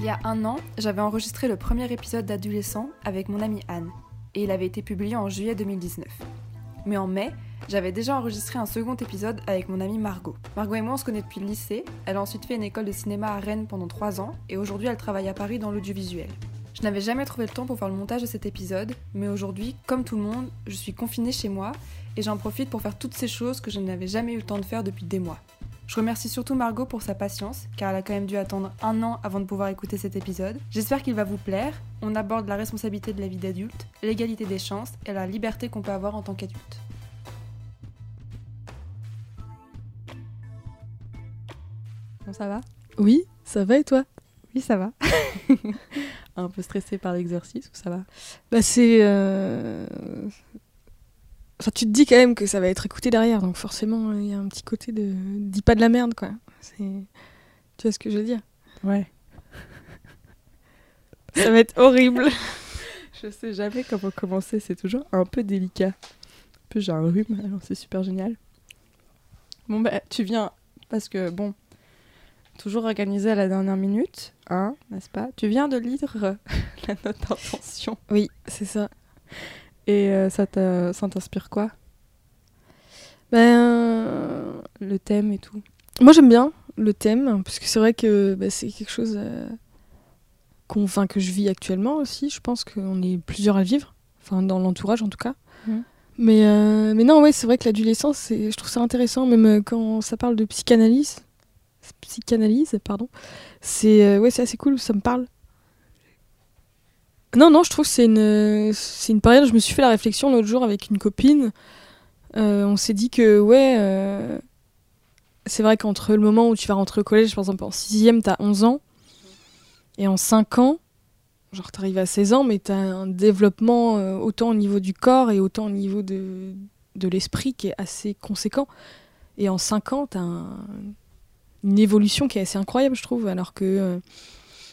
Il y a un an, j'avais enregistré le premier épisode d'Adolescent avec mon amie Anne, et il avait été publié en juillet 2019. Mais en mai, j'avais déjà enregistré un second épisode avec mon amie Margot. Margot et moi, on se connaît depuis le lycée, elle a ensuite fait une école de cinéma à Rennes pendant 3 ans, et aujourd'hui elle travaille à Paris dans l'audiovisuel. Je n'avais jamais trouvé le temps pour faire le montage de cet épisode, mais aujourd'hui, comme tout le monde, je suis confinée chez moi, et j'en profite pour faire toutes ces choses que je n'avais jamais eu le temps de faire depuis des mois. Je remercie surtout Margot pour sa patience, car elle a quand même dû attendre un an avant de pouvoir écouter cet épisode. J'espère qu'il va vous plaire. On aborde la responsabilité de la vie d'adulte, l'égalité des chances et la liberté qu'on peut avoir en tant qu'adulte. Bon, ça va? Oui, ça va et toi? Oui, ça va. un peu stressé par l'exercice ou ça va? Bah c'est... euh, Enfin, tu te dis quand même que ça va être écouté derrière, donc forcément, il y a un petit côté de... Dis pas de la merde, quoi. Tu vois ce que je veux dire? Ouais. Ça va être horrible. Je sais jamais comment commencer, c'est toujours un peu délicat. Un peu j'ai un rhume, alors c'est super génial. Bon bah tu viens parce que bon, toujours organisé à la dernière minute, hein, n'est-ce pas? Tu viens de lire la note d'intention Oui, c'est ça. Et euh, ça t'inspire quoi? Ben... Le thème et tout. Moi j'aime bien le thème, parce que c'est vrai que bah, c'est quelque chose euh, enfin, que je vis actuellement aussi. Je pense qu'on est plusieurs à le vivre, enfin dans l'entourage en tout cas. Mhm. Mais, euh, mais non, ouais, c'est vrai que l'adolescence, je trouve ça intéressant, même quand ça parle de psychanalyse. Psychanalyse, pardon. C'est, euh, ouais, c'est assez cool, ça me parle. Non, non, je trouve que c'est une, c'est une période. Je me suis fait la réflexion l'autre jour avec une copine. Euh, on s'est dit que, ouais, euh, c'est vrai qu'entre le moment où tu vas rentrer au collège, par exemple en 6ème, t'as 11 ans, et en 5 ans, genre t'arrives à 16 ans, mais t'as un développement euh, autant au niveau du corps et autant au niveau de, de l'esprit qui est assez conséquent. Et en 5 ans, t'as un- une évolution qui est assez incroyable, je trouve, alors que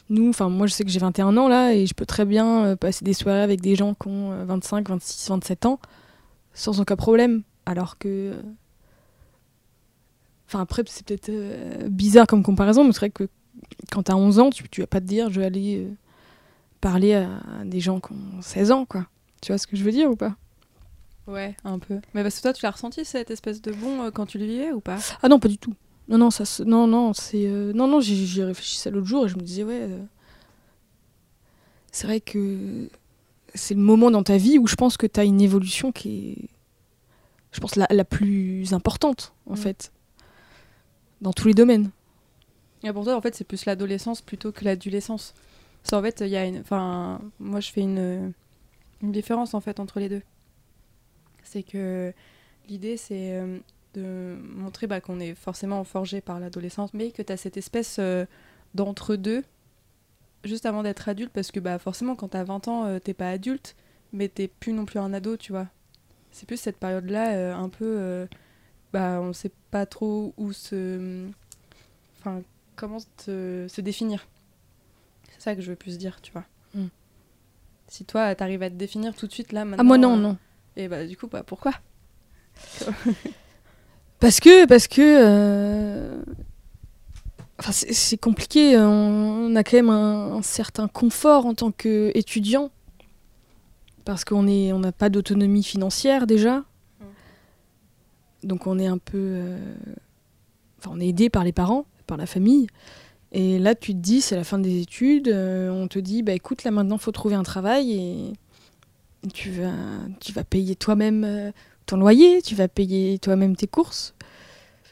nous, enfin moi je sais que j'ai 21 ans là, et je peux très bien euh, passer des soirées avec des gens qui ont euh, 25, 26, 27 ans, sans aucun problème, alors que... euh, Enfin, après, c'est peut-être euh, bizarre comme comparaison, mais c'est vrai que quand t'as 11 ans, tu, tu vas pas te dire je vais aller euh, parler à, à des gens qui ont 16 ans, quoi. Tu vois ce que je veux dire ou pas? Ouais, un peu. Mais parce que toi, tu l'as ressenti cette espèce de bon euh, quand tu le vivais ou pas? Ah non, pas du tout. Non, non, ça, non, non, c'est, euh, non, non, j'y réfléchissais l'autre jour et je me disais ouais, euh, c'est vrai que c'est le moment dans ta vie où je pense que t'as une évolution qui est, je pense la, la plus importante en Mm. fait, dans tous les domaines. Et pour toi, en fait, c'est plus l'adolescence plutôt que l'adolescence. Qu'en fait, il y a une. Enfin, moi, je fais une, une différence en fait entre les deux. C'est que l'idée, c'est euh, de montrer bah, qu'on est forcément forgé par l'adolescence, mais que tu as cette espèce euh, d'entre-deux juste avant d'être adulte, parce que bah, forcément, quand tu as 20 ans, euh, t'es pas adulte, mais t'es plus non plus un ado, tu vois. C'est plus cette période-là, euh, un peu. euh, bah, on sait pas trop où se. Enfin, comment te- se définir. C'est ça que je veux plus dire, tu vois. Mm. Si toi, t'arrives à te définir tout de suite là, maintenant. Ah moi non, non. Et bah, du coup, bah, pourquoi? Parce que, parce que, euh, enfin, c'est compliqué. On, a quand même un, certain confort en tant qu'étudiant, parce qu'on est, on n'a pas d'autonomie financière déjà. Donc on est un peu, euh, enfin, on est aidé par les parents, par la famille. Et là, tu te dis, c'est la fin des études. euh, on te dit, bah écoute, là maintenant, faut trouver un travail et tu vas, tu vas payer toi-même. Ton loyer, tu vas payer toi-même tes courses,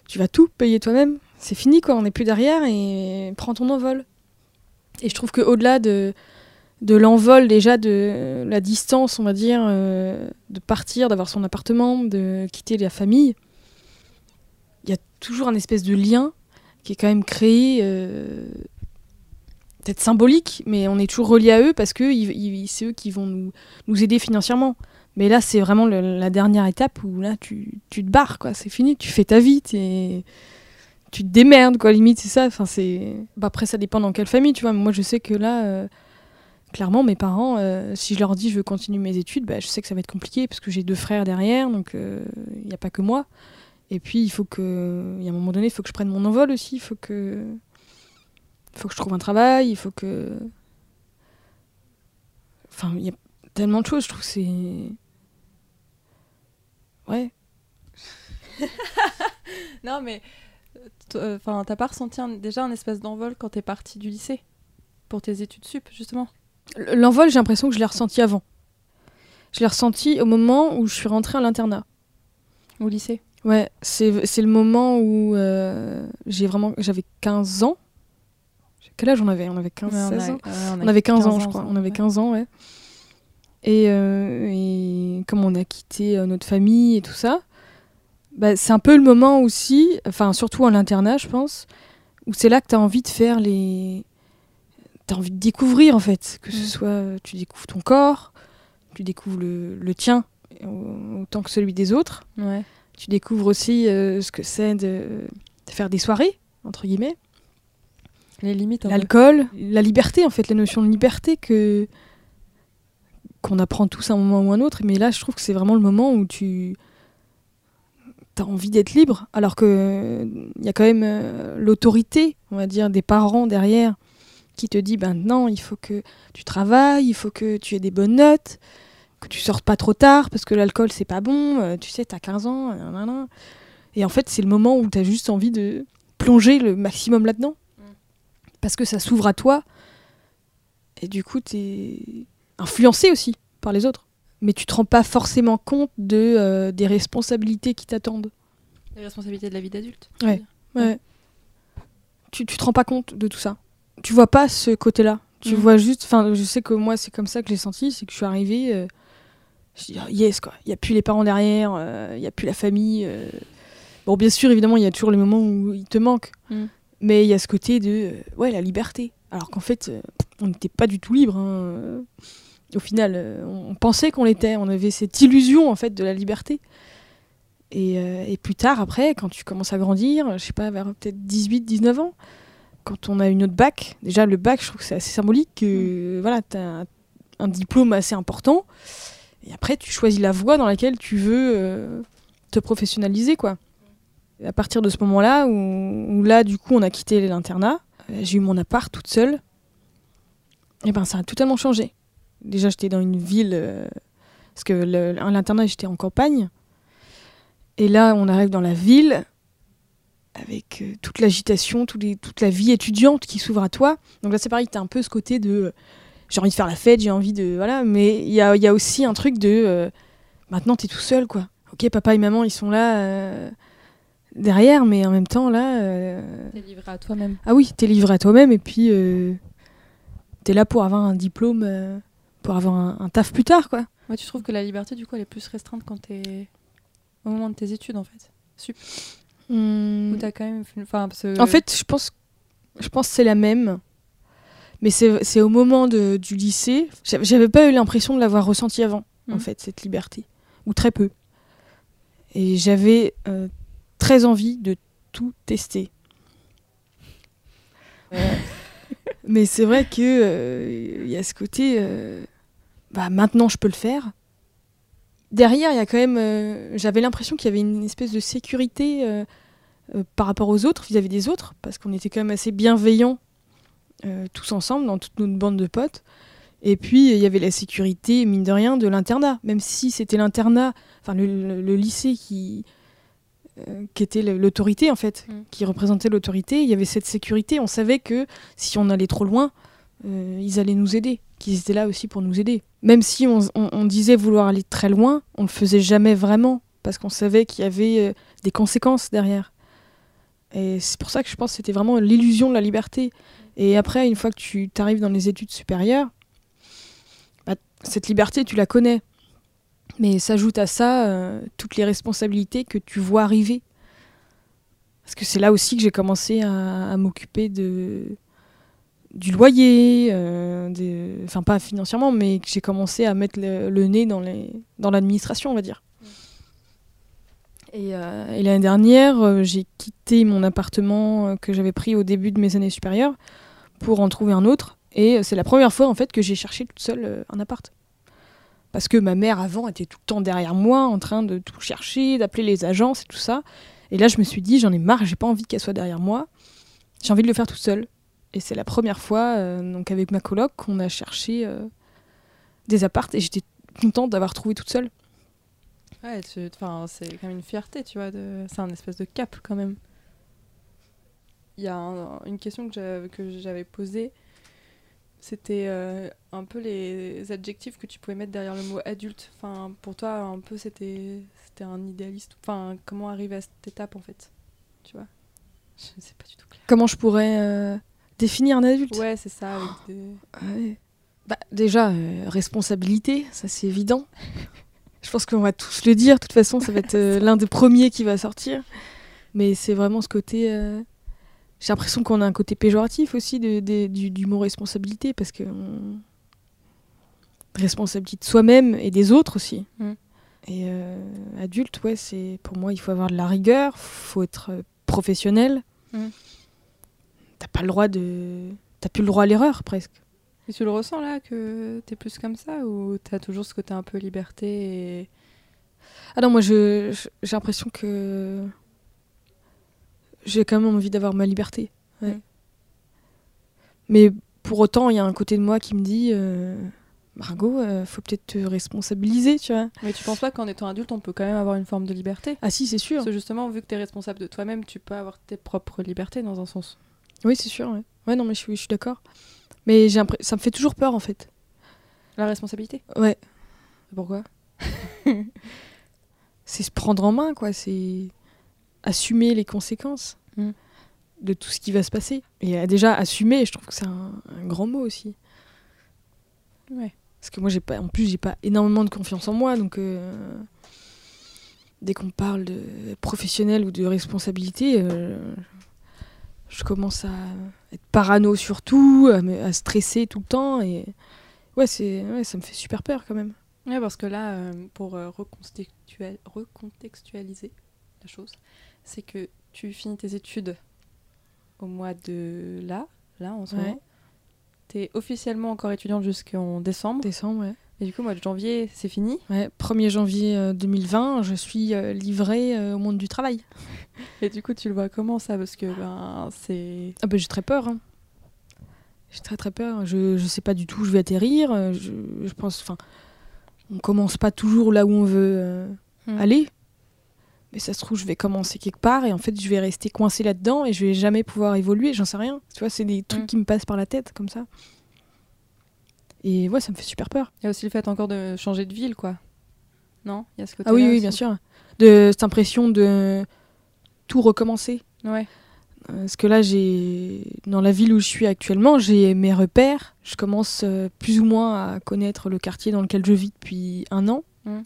tu vas tout payer toi-même. C'est fini quoi, on n'est plus derrière et prends ton envol. Et je trouve que au-delà de, l'envol déjà de la distance, on va dire, euh, de partir, d'avoir son appartement, de quitter la famille, il y a toujours un espèce de lien qui est quand même créé, euh, peut-être symbolique, mais on est toujours relié à eux parce que c'est eux qui vont nous aider financièrement. Mais là, c'est vraiment la dernière étape où là, tu, tu te barres, quoi. C'est fini, tu fais ta vie, tu te démerdes, quoi, limite, c'est ça. Enfin. Bah, après, ça dépend dans quelle famille, tu vois. Moi, je sais que là, euh, clairement, mes parents, euh, si je leur dis je veux continuer mes études, bah, je sais que ça va être compliqué parce que j'ai deux frères derrière, donc il n'y a pas que moi. Et puis, il faut que, il y a un moment donné, il faut que je prenne mon envol aussi, il faut que, faut que je trouve un travail, il faut que. Enfin, il y a tellement de choses, je trouve c'est. Ouais. Non, mais euh, enfin, t'as pas ressenti un- déjà un espèce d'envol quand t'es parti du lycée pour tes études sup, justement? L'envol, j'ai l'impression que je l'ai ressenti avant. Je l'ai ressenti au moment où je suis rentrée à l'internat. au lycée? Ouais, c'est le moment où euh, j'ai vraiment. J'avais 15 ans. Quel âge on avait? On avait 15, Ouais, on 16 a- ans On avait 15 ans, je crois. On avait ouais. 15 ans, ouais. Et, euh, et comme on a quitté euh, notre famille et tout ça, bah, c'est un peu le moment aussi, enfin surtout à l'internat, je pense, où c'est là que tu as envie de faire les... Tu as envie de découvrir, en fait. Que ce Mm. soit, euh, tu découvres ton corps, tu découvres le, le tien au- autant que celui des autres. Ouais. Tu découvres aussi euh, ce que c'est de, de faire des soirées, entre guillemets. Les limites. L'alcool, la liberté en fait, la notion de liberté que qu'on apprend tous à un moment ou un autre. Mais là, je trouve que c'est vraiment le moment où tu as envie d'être libre, alors que il y a quand même euh, l'autorité, on va dire, des parents derrière qui te dit ben non, il faut que tu travailles, il faut que tu aies des bonnes notes, que tu sortes pas trop tard parce que l'alcool c'est pas bon, euh, tu sais, t'as 15 ans, euh, nanana. et en fait c'est le moment où t'as juste envie de plonger le maximum là-dedans parce que ça s'ouvre à toi et du coup t'es influencé aussi par les autres mais tu te rends pas forcément compte de euh, des responsabilités qui t'attendent Les responsabilités de la vie d'adulte. Ouais. ouais tu, tu te rends pas compte de tout ça tu vois pas ce côté là tu Mhm. vois juste enfin je sais que moi c'est comme ça que j'ai senti c'est que je suis arrivée euh, je dis ah, yes quoi il y a plus les parents derrière euh, il y a plus la famille euh. bon bien sûr évidemment il y a toujours les moments où il te manque Mhm. mais il y a ce côté de euh, ouais la liberté alors qu'en fait euh, on n'était pas du tout libre hein, euh. Au final euh, on, pensait qu'on l'était on avait cette illusion en fait de la liberté. Et, euh, et plus tard après quand tu commences à grandir je sais pas vers peut-être 18 19 ans quand on a une autre bac déjà le bac je trouve que c'est assez symbolique que voilà tu as un, un diplôme assez important et après tu choisis la voie dans laquelle tu veux euh, te professionnaliser quoi. Et à partir de ce moment là où, où là du coup on a quitté l'internat j'ai eu mon appart toute seule et ben ça a totalement changé déjà j'étais dans une ville euh, parce que l'internat j'étais en campagne et là on arrive dans la ville avec euh, toute l'agitation, toute la vie étudiante qui s'ouvre à toi. Donc là, c'est pareil, t'as un peu ce côté de euh, j'ai envie de faire la fête, j'ai envie de. Voilà, mais il y a, il y a aussi un truc de maintenant, t'es tout seul, quoi. Ok, papa et maman, ils sont là derrière, mais en même temps, là. euh, T'es livré à toi-même. Ah oui, t'es livré à toi-même et puis euh, t'es là pour avoir un diplôme, euh, pour avoir un, un taf plus tard, quoi. Ouais, tu trouves que la liberté, du coup, elle est plus restreinte quand t'es au moment de tes études, en fait. Ou t'as quand même. Enfin, En fait, je pense, je pense que c'est la même. Mais c'est au moment de, du lycée. J'avais pas eu l'impression de l'avoir ressenti avant, en Mhm. fait, cette liberté. Ou très peu. Et j'avais euh, très envie de tout tester. Mais c'est vrai que euh, il y a ce côté. euh, bah, maintenant, je peux le faire. Derrière, il y a quand même. euh, J'avais l'impression qu'il y avait une espèce de sécurité. euh, euh, par rapport aux autres, vis-à-vis des autres, parce qu'on était quand même assez bienveillants tous ensemble, dans toute notre bande de potes. Et puis, il y avait la sécurité, mine de rien, de l'internat. Même si c'était l'internat, enfin le, le- le lycée qui, qui était l'autorité, en fait, Mm. qui représentait l'autorité, il y avait cette sécurité. On savait que si on allait trop loin, euh, ils allaient nous aider, qu'ils étaient là aussi pour nous aider. Même si on, disait vouloir aller très loin, on le faisait jamais vraiment, parce qu'on savait qu'il y avait euh, des conséquences derrière. Et c'est pour ça que je pense que c'était vraiment l'illusion de la liberté. Et après, une fois que tu arrives dans les études supérieures, bah, cette liberté, tu la connais. Mais s'ajoute à ça euh, toutes les responsabilités que tu vois arriver. Parce que c'est là aussi que j'ai commencé à m'occuper de du loyer, euh, des- enfin pas financièrement, mais que j'ai commencé à mettre le, le nez dans les dans l'administration, on va dire. Et, euh, et l'année dernière, euh, j'ai quitté mon appartement que j'avais pris au début de mes années supérieures pour en trouver un autre. Et c'est la première fois en fait que j'ai cherché toute seule un appart. Parce que ma mère avant était tout le temps derrière moi en train de tout chercher, d'appeler les agences et tout ça. Et là je me suis dit j'en ai marre, j'ai pas envie qu'elle soit derrière moi. J'ai envie de le faire toute seule. Et c'est la première fois, euh, donc avec ma coloc, qu'on a cherché euh, des appartes et j'étais contente d'avoir trouvé toute seule. Ouais, c'est quand même une fierté, tu vois. De... C'est un espèce de cap quand même. Il y a un- une question que j'avais, posée. C'était euh, un peu les adjectifs que tu pouvais mettre derrière le mot adulte. Enfin, pour toi, un peu, c'était, c'était un idéaliste. Enfin, comment arriver à cette étape, en fait? Tu vois? Je ne sais pas du tout clair. Comment je pourrais définir un adulte Ouais, c'est ça. Avec des... Ouais. Bah, déjà, euh, responsabilité, ça c'est évident. Je pense qu'on va tous le dire, de toute façon, ça va être euh, l'un des premiers qui va sortir. Mais c'est vraiment ce côté. euh, J'ai l'impression qu'on a un côté péjoratif aussi de, de- du, du mot responsabilité, parce que. on- Responsabilité de soi-même et des autres aussi. Mm. Et adulte, ouais, c'est pour moi, il faut avoir de la rigueur, faut être professionnel. Mm. T'as pas le droit de. T'as plus le droit à l'erreur presque. Et tu le ressens là que t'es plus comme ça ou t'as toujours ce côté un peu liberté et... Ah non, moi j'ai l'impression que j'ai quand même envie d'avoir ma liberté. ouais. Mais pour autant, il y a un côté de moi qui me dit euh, Margot, euh, faut peut-être te responsabiliser, tu vois. Mais tu penses pas qu'en étant adulte, on peut quand même avoir une forme de liberté? Ah si, c'est sûr. Parce que justement, vu que t'es responsable de toi-même, tu peux avoir tes propres libertés dans un sens. Oui, c'est sûr. Ouais. ouais, non, mais je suis, je suis d'accord. Mais j'ai ça me fait toujours peur en fait. La responsabilité Ouais, Pourquoi? C'est se prendre en main, quoi. C'est assumer les conséquences Mm. de tout ce qui va se passer. Et euh, déjà, assumer, je trouve que c'est un, un grand mot aussi. Ouais. Parce que moi, j'ai pas, en plus, j'ai pas énormément de confiance en moi, donc euh, dès qu'on parle de professionnel ou de responsabilité, euh, je commence à être parano sur tout, à, me- à stresser tout le temps, et ouais, c'est, ouais, ça me fait super peur quand même. Ouais, parce que là, euh, pour euh, recontextualiser la chose, c'est que tu finis tes études au mois de là, là en ce Ouais. moment. T'es officiellement encore étudiante jusqu'en décembre. Décembre, ouais. Et du coup, mois de janvier, c'est fini. Ouais, 1er janvier euh, 2020, je suis euh, livrée euh, au monde du travail. Et du coup, tu le vois comment ça? Parce que ben, c'est. Ah bah, j'ai très peur. hein. J'ai très très peur. Je, je sais pas du tout où je vais atterrir. euh, Je, je pense, enfin, on commence pas toujours là où on veut euh, Hmm. aller. Mais ça se trouve, je vais commencer quelque part et en fait, je vais rester coincée là-dedans et je vais jamais pouvoir évoluer. J'en sais rien. Tu vois, c'est des trucs Mm. qui me passent par la tête comme ça. Et ouais, ça me fait super peur. Il y a aussi le fait encore de changer de ville, quoi. Non? Il y a ce côté Ah oui, oui, bien sûr. De cette impression de tout recommencer. Ouais. Euh, Parce que là, j'ai dans la ville où je suis actuellement, j'ai mes repères. Je commence euh, plus ou moins à connaître le quartier dans lequel je vis depuis un an. Mm.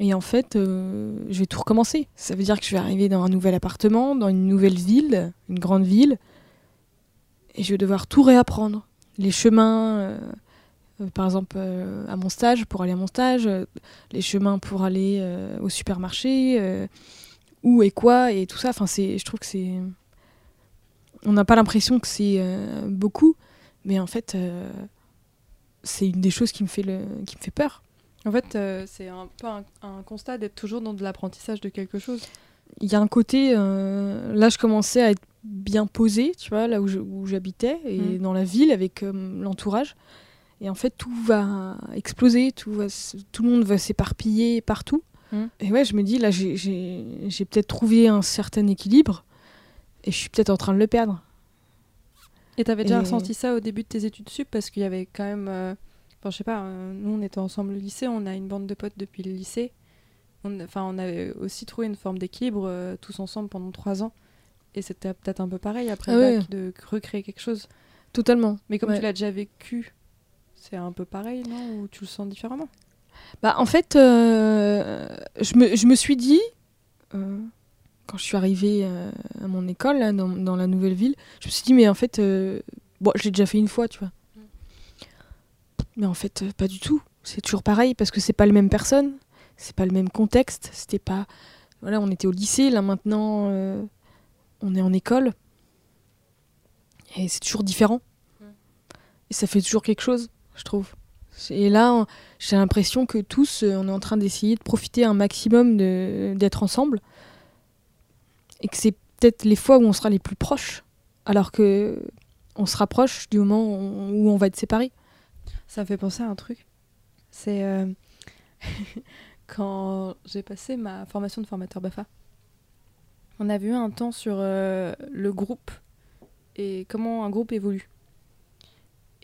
Et en fait, euh, je vais tout recommencer. Ça veut dire que je vais arriver dans un nouvel appartement, dans une nouvelle ville, une grande ville, et je vais devoir tout réapprendre. Les chemins, euh, par exemple, euh, à mon stage, pour aller à mon stage, euh, les chemins pour aller euh, au supermarché, euh, où et quoi, et tout ça. Enfin, c'est, je trouve que c'est on n'a pas l'impression que c'est euh, beaucoup, mais en fait, euh, c'est une des choses qui me fait, le, qui me fait peur. En fait, euh, c'est un peu un, un constat d'être toujours dans de l'apprentissage de quelque chose. Il y a un côté, euh, là, je commençais à être bien posée, tu vois, là où, j'habitais, et Mm. dans la ville, avec euh, l'entourage. Et en fait, tout va exploser, tout, va tout le monde va s'éparpiller partout. Mm. Et ouais, je me dis, là, j'ai- peut-être trouvé un certain équilibre, et je suis peut-être en train de le perdre. Et t'avais déjà Et- ressenti ça au début de tes études sup parce qu'il y avait quand même. euh, Enfin, je sais pas, euh, nous on était ensemble au lycée, on a une bande de potes depuis le lycée. On, enfin, on avait aussi trouvé une forme d'équilibre euh, tous ensemble pendant trois ans. Et c'était peut-être un peu pareil après Ah le ouais. bac de recréer quelque chose. Totalement. Mais comme Ouais. tu l'as déjà vécu, c'est un peu pareil, non? Ou tu le sens différemment? Bah, en fait, euh, je, me, je me suis dit, euh, quand je suis arrivée euh, à mon école, là, dans, dans la nouvelle ville, je me suis dit, mais en fait, euh, bon, je l'ai déjà fait une fois, tu vois. Mais en fait, pas du tout. C'est toujours pareil parce que c'est pas les mêmes personnes, c'est pas le même contexte. C'était pas. Voilà, on était au lycée, là maintenant, on est en école. Et c'est toujours différent. Mm. Et ça fait toujours quelque chose, je trouve. Et là, j'ai l'impression que tous, euh, on est en train d'essayer de profiter un maximum d'être ensemble. Et que c'est peut-être les fois où on sera les plus proches. Alors que on se rapproche du moment où on va être séparés. Ça me fait penser à un truc. C'est euh, quand j'ai passé ma formation de formateur BAFA. On avait eu un temps sur euh, le groupe et comment un groupe évolue.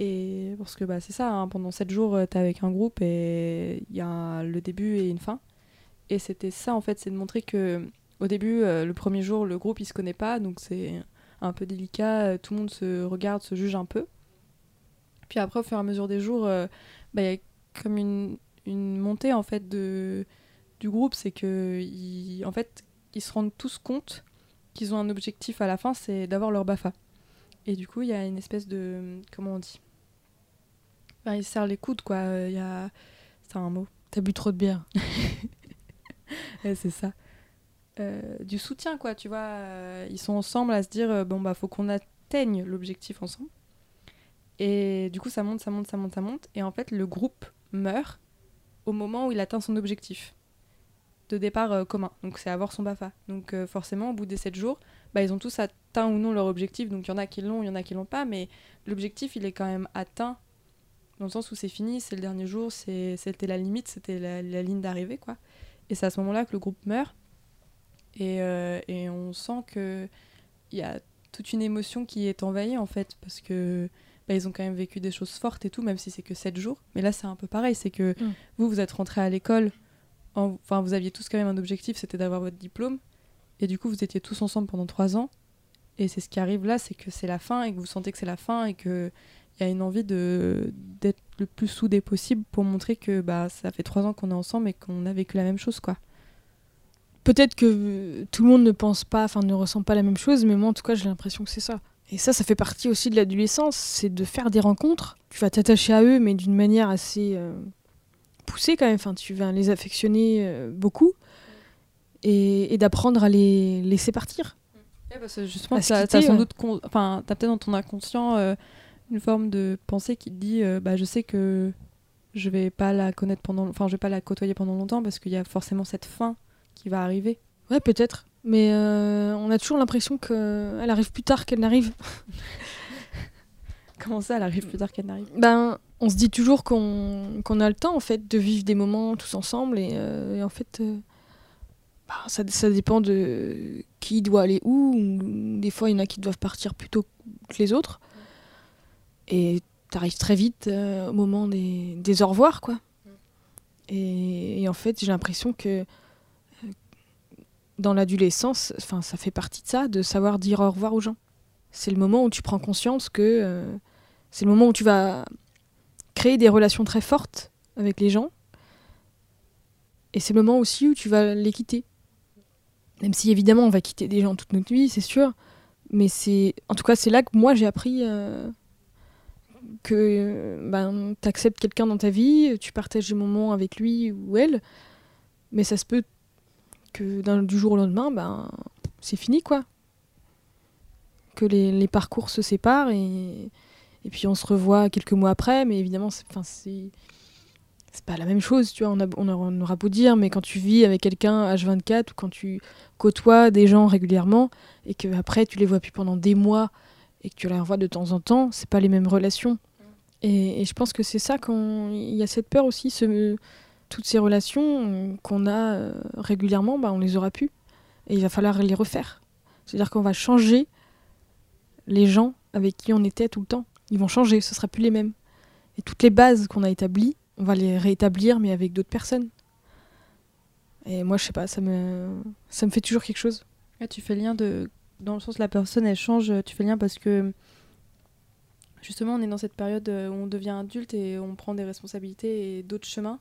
Et parce que bah, c'est ça, hein, pendant 7 jours, tu es avec un groupe et il y a le début et une fin. Et c'était ça en fait, c'est de montrer que au début, euh, le premier jour, le groupe il se connaît pas, donc c'est un peu délicat, euh, tout le monde se regarde, se juge un peu. Puis après, au fur et à mesure des jours, euh, bah, il y a comme une, une montée en fait de, du groupe, c'est que ils, en fait, ils se rendent tous compte qu'ils ont un objectif à la fin, c'est d'avoir leur BAFA. Et du coup, il y a une espèce de comment on dit? Bah, Ils se serrent les coudes quoi. Euh, Il y a c'est un mot. T'as bu trop de bière. Ouais, c'est ça. Euh, du soutien, quoi, tu vois. euh, ils sont ensemble à se dire, euh, bon, bah, faut qu'on atteigne l'objectif ensemble. Et du coup, ça monte, ça monte, ça monte, ça monte. Et en fait, le groupe meurt au moment où il atteint son objectif de départ euh, commun. Donc, c'est avoir son BAFA. Donc, euh, forcément, au bout des 7 jours, bah, ils ont tous atteint ou non leur objectif. Donc, il y en a qui l'ont, il y en a qui l'ont pas. Mais l'objectif, il est quand même atteint dans le sens où c'est fini, c'est le dernier jour, c'était la limite, c'était la, la ligne d'arrivée, quoi. Et c'est à ce moment-là que le groupe meurt. Et, euh, et on sent que il y a toute une émotion qui est envahie en fait parce que bah, ils ont quand même vécu des choses fortes et tout même si c'est que 7 jours mais là c'est un peu pareil c'est que Mm. vous vous êtes rentrés à l'école en- enfin vous aviez tous quand même un objectif c'était d'avoir votre diplôme et du coup vous étiez tous ensemble pendant 3 ans et c'est ce qui arrive là c'est que c'est la fin et que vous sentez que c'est la fin et que il y a une envie de d'être le plus soudé possible pour montrer que bah ça fait 3 ans qu'on est ensemble et qu'on a vécu la même chose quoi Peut-être que euh, tout le monde ne pense pas, enfin ne ressent pas la même chose, mais moi en tout cas j'ai l'impression que c'est ça. Et ça, ça fait partie aussi de l'adolescence, c'est de faire des rencontres. Tu vas t'attacher à eux, mais d'une manière assez euh, poussée quand même. Enfin, tu vas les affectionner euh, beaucoup et, et d'apprendre à les laisser partir. Ouais, parce que justement, quitter, as sans ouais. doute, enfin, t'as peut-être dans ton inconscient euh, une forme de pensée qui te dit, euh, bah, je sais que je vais pas la connaître pendant, enfin, je vais pas la côtoyer pendant longtemps parce qu'il y a forcément cette fin qui va arriver. Ouais, peut-être. Mais euh, on a toujours l'impression qu'elle arrive plus tard qu'elle n'arrive. Comment ça, elle arrive plus tard qu'elle n'arrive? Ben, on se dit toujours qu'on a le temps en fait de vivre des moments tous ensemble et, euh, et en fait, euh, bah, ça, ça dépend de qui doit aller où. Des fois, il y en a qui doivent partir plus tôt que les autres. Et t'arrives très vite euh, au moment des, des au revoir, quoi. Et, et en fait, j'ai l'impression que euh, dans l'adolescence, enfin, ça fait partie de ça, de savoir dire au revoir aux gens. C'est le moment où tu prends conscience que euh, c'est le moment où tu vas créer des relations très fortes avec les gens. Et c'est le moment aussi où tu vas les quitter. Même si évidemment on va quitter des gens toute notre vie, c'est sûr. Mais c'est, en tout cas, c'est là que moi j'ai appris euh, que ben, tu acceptes quelqu'un dans ta vie, tu partages des moments avec lui ou elle, mais ça se peut que du jour au lendemain, ben, c'est fini quoi. Que les, parcours se séparent et, puis on se revoit quelques mois après, mais évidemment, c'est, c'est, pas la même chose, tu vois. On, a- on aura beau dire, mais quand tu vis avec quelqu'un H24 ou quand tu côtoies des gens régulièrement et que après tu les vois plus pendant des mois et que tu les revois de temps en temps, c'est pas les mêmes relations. Et, je pense que c'est ça quand il y a cette peur aussi, toutes ces relations euh, qu'on a euh, régulièrement, bah, on les aura plus et il va falloir les refaire. C'est-à-dire qu'on va changer les gens avec qui on était tout le temps. Ils vont changer, ce sera plus les mêmes. Et toutes les bases qu'on a établies, on va les rétablir, mais avec d'autres personnes. Et moi, je sais pas, ça me, ça me fait toujours quelque chose. Ouais, tu fais lien de. Dans le sens la personne elle change, tu fais lien parce que. Justement, on est dans cette période euh, où on devient adulte et on prend des responsabilités et d'autres chemins.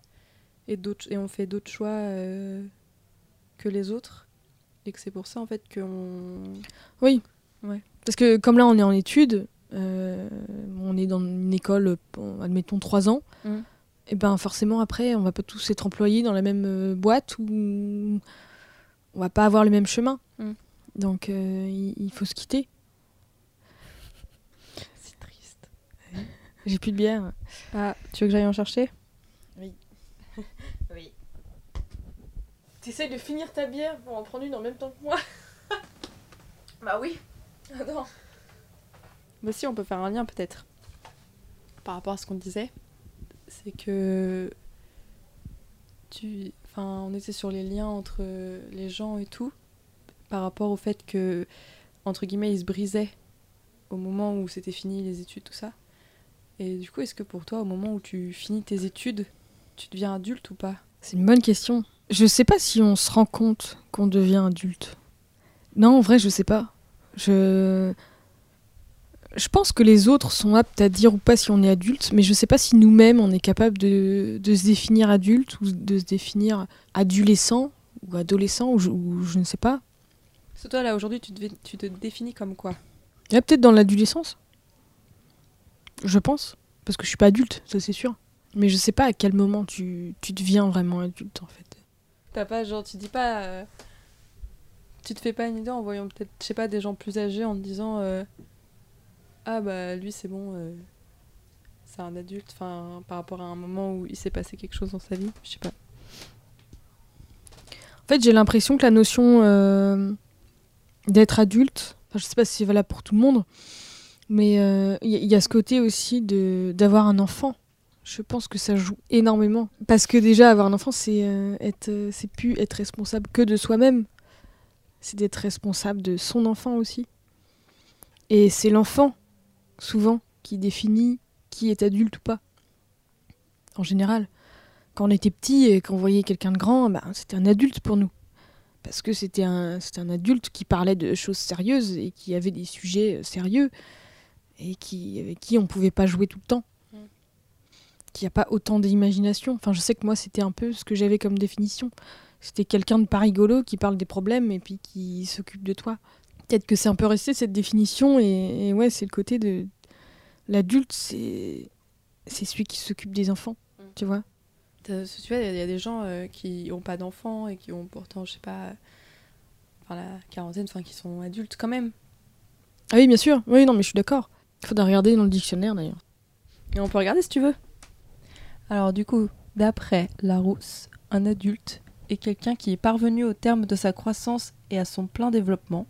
Et, d'autres, et on fait d'autres choix euh, que les autres. Et que c'est pour ça en fait qu'on. Parce que comme là, on est en études, euh, on est dans une école, admettons, 3 ans, Mhm. et ben forcément, après, on va pas tous être employés dans la même boîte ou on va pas avoir le même chemin. Mhm. Donc, euh, il faut se quitter. C'est triste. J'ai plus de bière. Ah, tu veux que j'aille en chercher? Oui. T'essayes de finir ta bière pour en prendre une en même temps que moi? Bah oui. Ah non. Bah si, on peut faire un lien peut-être. Par rapport à ce qu'on disait. C'est que. Tu... Enfin, on était sur les liens entre les gens et tout. Par rapport au fait que, entre guillemets, ils se brisaient au moment où c'était fini les études, tout ça. Et du coup, est-ce que pour toi, au moment où tu finis tes études, tu deviens adulte ou pas? C'est une bonne question. Je sais pas si on se rend compte qu'on devient adulte. Non, en vrai, je sais pas. Je. Je pense que les autres sont aptes à dire ou pas si on est adulte, mais je sais pas si nous-mêmes on est capable de, de, se définir adulte ou de se définir adolescent ou adolescent ou je, ou je ne sais pas. C'est toi là aujourd'hui, tu, tu te définis comme quoi? Peut-être dans l'adolescence. Je pense. Parce que je suis pas adulte, ça c'est sûr. Mais je sais pas à quel moment tu, tu deviens vraiment adulte en fait. T'as pas, genre, tu dis pas. Euh, tu te fais pas une idée en voyant peut-être, je sais pas, des gens plus âgés en te disant. Euh, ah bah lui c'est bon. Euh, c'est un adulte, enfin, par rapport à un moment où il s'est passé quelque chose dans sa vie, je sais pas. En fait, j'ai l'impression que la notion d'être adulte, je sais pas si c'est valable pour tout le monde, mais il y, y, a ce côté aussi de d'avoir un enfant je pense que ça joue énormément. Parce que déjà, avoir un enfant, c'est euh, être, euh, c'est plus être responsable que de soi-même. C'est d'être responsable de son enfant aussi. Et c'est l'enfant, souvent, qui définit qui est adulte ou pas. En général. Quand on était petit et qu'on voyait quelqu'un de grand, bah, c'était un adulte pour nous. Parce que c'était un, un adulte qui parlait de choses sérieuses et qui avait des sujets euh, sérieux et qui, avec qui on ne pouvait pas jouer tout le temps qu'il n'y a pas autant d'imagination. Enfin, je sais que moi, c'était un peu ce que j'avais comme définition. C'était quelqu'un de pas rigolo qui parle des problèmes et puis qui s'occupe de toi. Peut-être que c'est un peu resté cette définition et, ouais, c'est le côté de l'adulte, c'est c'est celui qui s'occupe des enfants, mm. tu vois. Tu vois, il y, a des gens euh, qui n'ont pas d'enfants et qui ont pourtant, je sais pas, enfin la quarantaine, enfin qui sont adultes quand même. Ah oui, bien sûr. Oui, non, mais je suis d'accord. Il faudra regarder dans le dictionnaire d'ailleurs. Et on peut regarder si tu veux. Alors du coup, d'après Larousse, un adulte est quelqu'un qui est parvenu au terme de sa croissance et à son plein développement,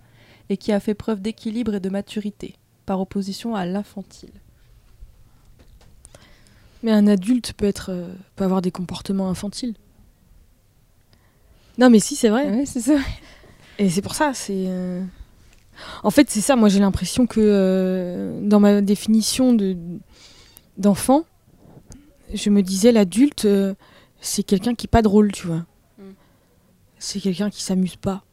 et qui a fait preuve d'équilibre et de maturité, par opposition à l'infantile. Mais un adulte peut être euh, peut avoir des comportements infantiles. Non, mais si, c'est vrai. Oui, c'est ça. Et c'est pour ça, c'est. Euh, en fait, c'est ça. Moi, j'ai l'impression que euh, dans ma définition de d'enfant, je me disais, l'adulte, euh, c'est quelqu'un qui n'est pas drôle, tu vois. Mm. C'est quelqu'un qui s'amuse pas.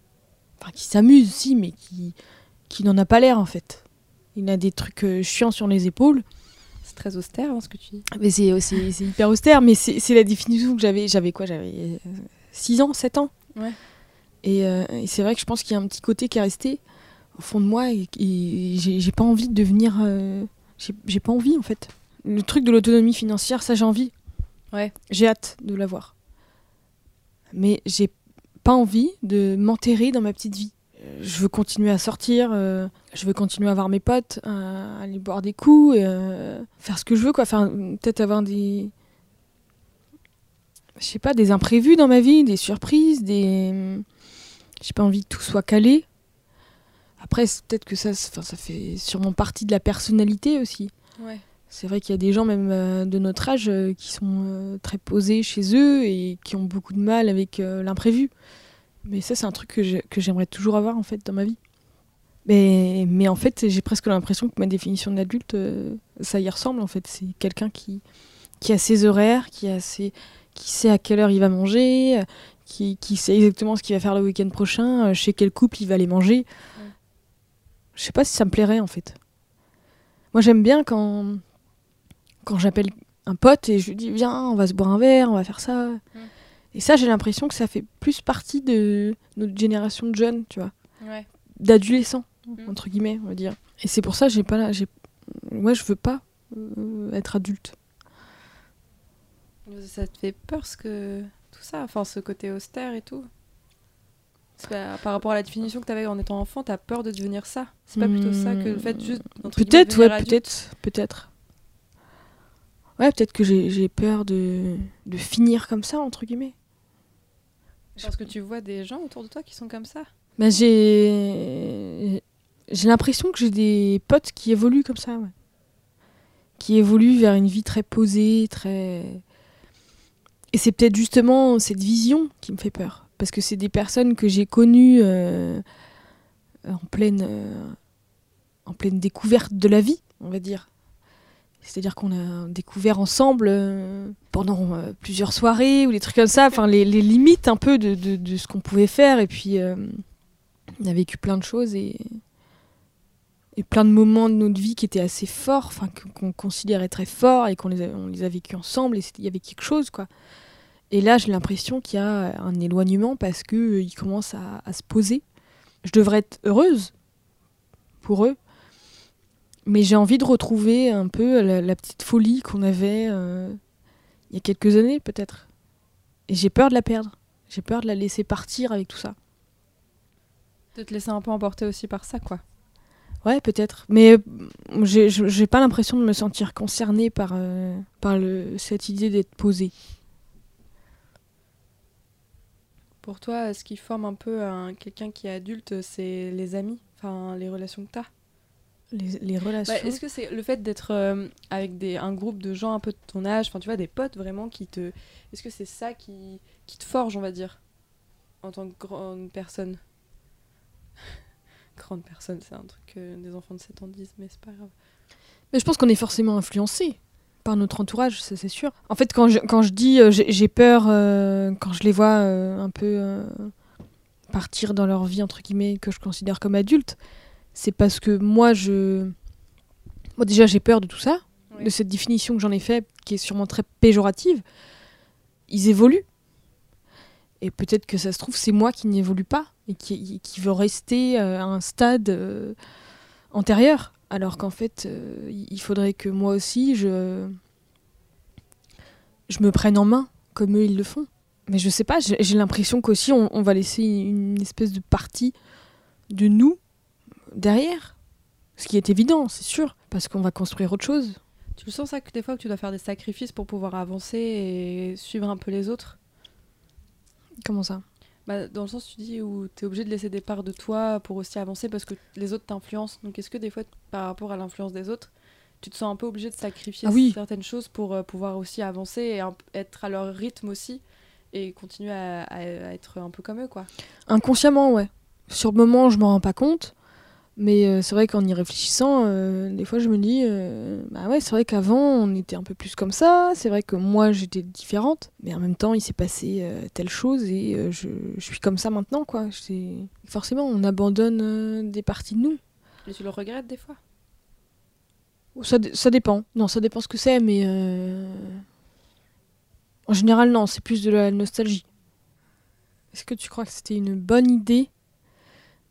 Enfin, qui s'amuse, si, mais qui, qui n'en a pas l'air, en fait. Il a des trucs euh, chiants sur les épaules. C'est très austère, hein, ce que tu dis. Mais c'est, c'est, hyper austère, mais c'est, la définition que j'avais. J'avais quoi J'avais 6 euh, ans, 7 ans. Ouais. Et, c'est vrai que je pense qu'il y a un petit côté qui est resté au fond de moi et, j'ai, pas envie de devenir. j'ai pas envie, en fait le truc de l'autonomie financière, ça j'ai envie. Ouais. J'ai hâte de l'avoir. Mais j'ai pas envie de m'enterrer dans ma petite vie. Euh, je veux continuer à sortir, euh, je veux continuer à voir mes potes, à aller boire des coups, et, euh, faire ce que je veux, quoi. Peut-être avoir des. Je sais pas, des imprévus dans ma vie, des surprises, des. J'ai pas envie que tout soit calé. Après, peut-être que ça, ça fait sûrement partie de la personnalité aussi. Ouais. C'est vrai qu'il y a des gens, même euh, de notre âge, euh, qui sont euh, très posés chez eux et qui ont beaucoup de mal avec l'imprévu. Mais ça, c'est un truc que j'aimerais toujours avoir en fait dans ma vie. Mais, mais en fait, j'ai presque l'impression que ma définition d'adulte, ça y ressemble en fait. C'est quelqu'un qui, qui a ses horaires, qui, a ses, qui sait à quelle heure il va manger, qui, qui sait exactement ce qu'il va faire le week-end prochain, chez quel couple il va aller manger. Je sais pas si ça me plairait en fait. Moi, j'aime bien quand quand j'appelle un pote et je lui dis viens, on va se boire un verre, on va faire ça. Et ça, j'ai l'impression que ça fait plus partie de notre génération de jeunes, tu vois. D'adolescents, mm. entre guillemets, on va dire. Et c'est pour ça que j'ai pas là. Ouais, je veux pas euh, être adulte. Ça te fait peur ce que. Tout ça, enfin, ce côté austère et tout? Par rapport à la définition que tu avais en étant enfant, tu as peur de devenir ça. C'est pas plutôt ça que le fait juste. Peut-être, ouais, peut-être, peut-être. Ouais, peut-être que j'ai peur de, de finir comme ça, entre guillemets. Parce que tu vois des gens autour de toi qui sont comme ça bah, j'ai J'ai l'impression que j'ai des potes qui évoluent comme ça, ouais. Qui évoluent vers une vie très posée, très. Et c'est peut-être justement cette vision qui me fait peur. Parce que c'est des personnes que j'ai connues euh, en, pleine, euh, en pleine découverte de la vie, on va dire. C'est-à-dire qu'on a découvert ensemble euh, pendant plusieurs soirées ou des trucs comme ça, enfin les, limites un peu de, ce qu'on pouvait faire. Et puis on a vécu plein de choses et, plein de moments de notre vie qui étaient assez forts, qu'on considérait très forts et qu'on les a, on les a vécus ensemble et il y avait quelque chose quoi. Et là j'ai l'impression qu'il y a un éloignement parce que euh, ils commencent à, à se poser. Je devrais être heureuse pour eux, mais j'ai envie de retrouver un peu la, la petite folie qu'on avait euh, il y a quelques années, peut-être. Et j'ai peur de la perdre. J'ai peur de la laisser partir avec tout ça. De te laisser un peu emporter aussi par ça, quoi. Ouais, peut-être. Mais euh, j'ai pas l'impression de me sentir concernée par, euh, par le, cette idée d'être posée. Pour toi, ce qui forme un peu un, quelqu'un qui est adulte, c'est les amis, enfin les relations que tu as. Les, les relations. Bah, Est-ce que c'est le fait d'être euh, avec des, un groupe de gens un peu de ton âge, enfin tu vois, des potes vraiment qui te. Est-ce que c'est ça qui, qui te forge, on va dire, en tant que grande personne? Grande personne, c'est un truc que des enfants de 7 ans disent, mais c'est pas grave. Mais je pense qu'on est forcément influencé par notre entourage, ça c'est sûr. En fait, quand je, quand je dis euh, j'ai peur, euh, quand je les vois euh, un peu partir dans leur vie, entre guillemets, que je considère comme adulte, c'est parce que moi, je. Moi, déjà, j'ai peur de tout ça, Oui. de cette définition que j'en ai faite, qui est sûrement très péjorative. Ils évoluent. Et peut-être que ça se trouve, c'est moi qui n'évolue pas et qui, qui veut rester à un stade euh, antérieur. Alors qu'en fait, euh, il faudrait que moi aussi, je, je me prenne en main, comme eux, ils le font. Mais je sais pas, j'ai j'ai l'impression qu'aussi, on, on va laisser une espèce de partie de nous derrière. Ce qui est évident, c'est sûr, parce qu'on va construire autre chose. Tu le sens ça que des fois que tu dois faire des sacrifices pour pouvoir avancer et suivre un peu les autres? Comment ça? Bah, Dans le sens, tu dis où tu es obligé de laisser des parts de toi pour aussi avancer parce que les autres t'influencent. Donc est-ce que des fois, par rapport à l'influence des autres, tu te sens un peu obligé de sacrifier Ah oui. certaines choses pour euh, pouvoir aussi avancer et un- être à leur rythme aussi et continuer à, à- à être un peu comme eux, quoi? Inconsciemment, ouais. Sur le moment, je m'en rends pas compte. Mais euh, c'est vrai qu'en y réfléchissant, euh, des fois je me dis, euh, bah ouais, c'est vrai qu'avant on était un peu plus comme ça, c'est vrai que moi j'étais différente, mais en même temps il s'est passé telle chose et je, je suis comme ça maintenant, quoi. Forcément, on abandonne des parties de nous. Et tu le regrettes des fois? Ça, ça dépend. Non, ça dépend ce que c'est, mais en général, non, c'est plus de la nostalgie. Est-ce que tu crois que c'était une bonne idée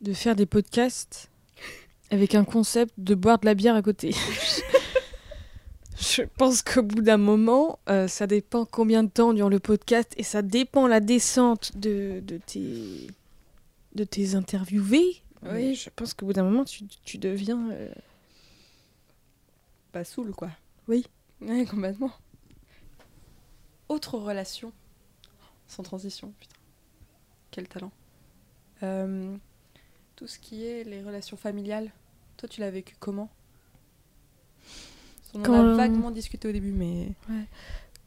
de faire des podcasts avec un concept de boire de la bière à côté Je pense qu'au bout d'un moment, euh, ça dépend combien de temps dure le podcast et ça dépend la descente de, de tes de tes interviewés. Mais je pense qu'au bout d'un moment, tu, tu deviens euh, Pas saoul, quoi. Oui. Ouais, complètement. Autre relation. Sans transition, putain. Quel talent. Euh, tout ce qui est les relations familiales, toi tu l'as vécu comment? On en a vaguement discuté au début, mais.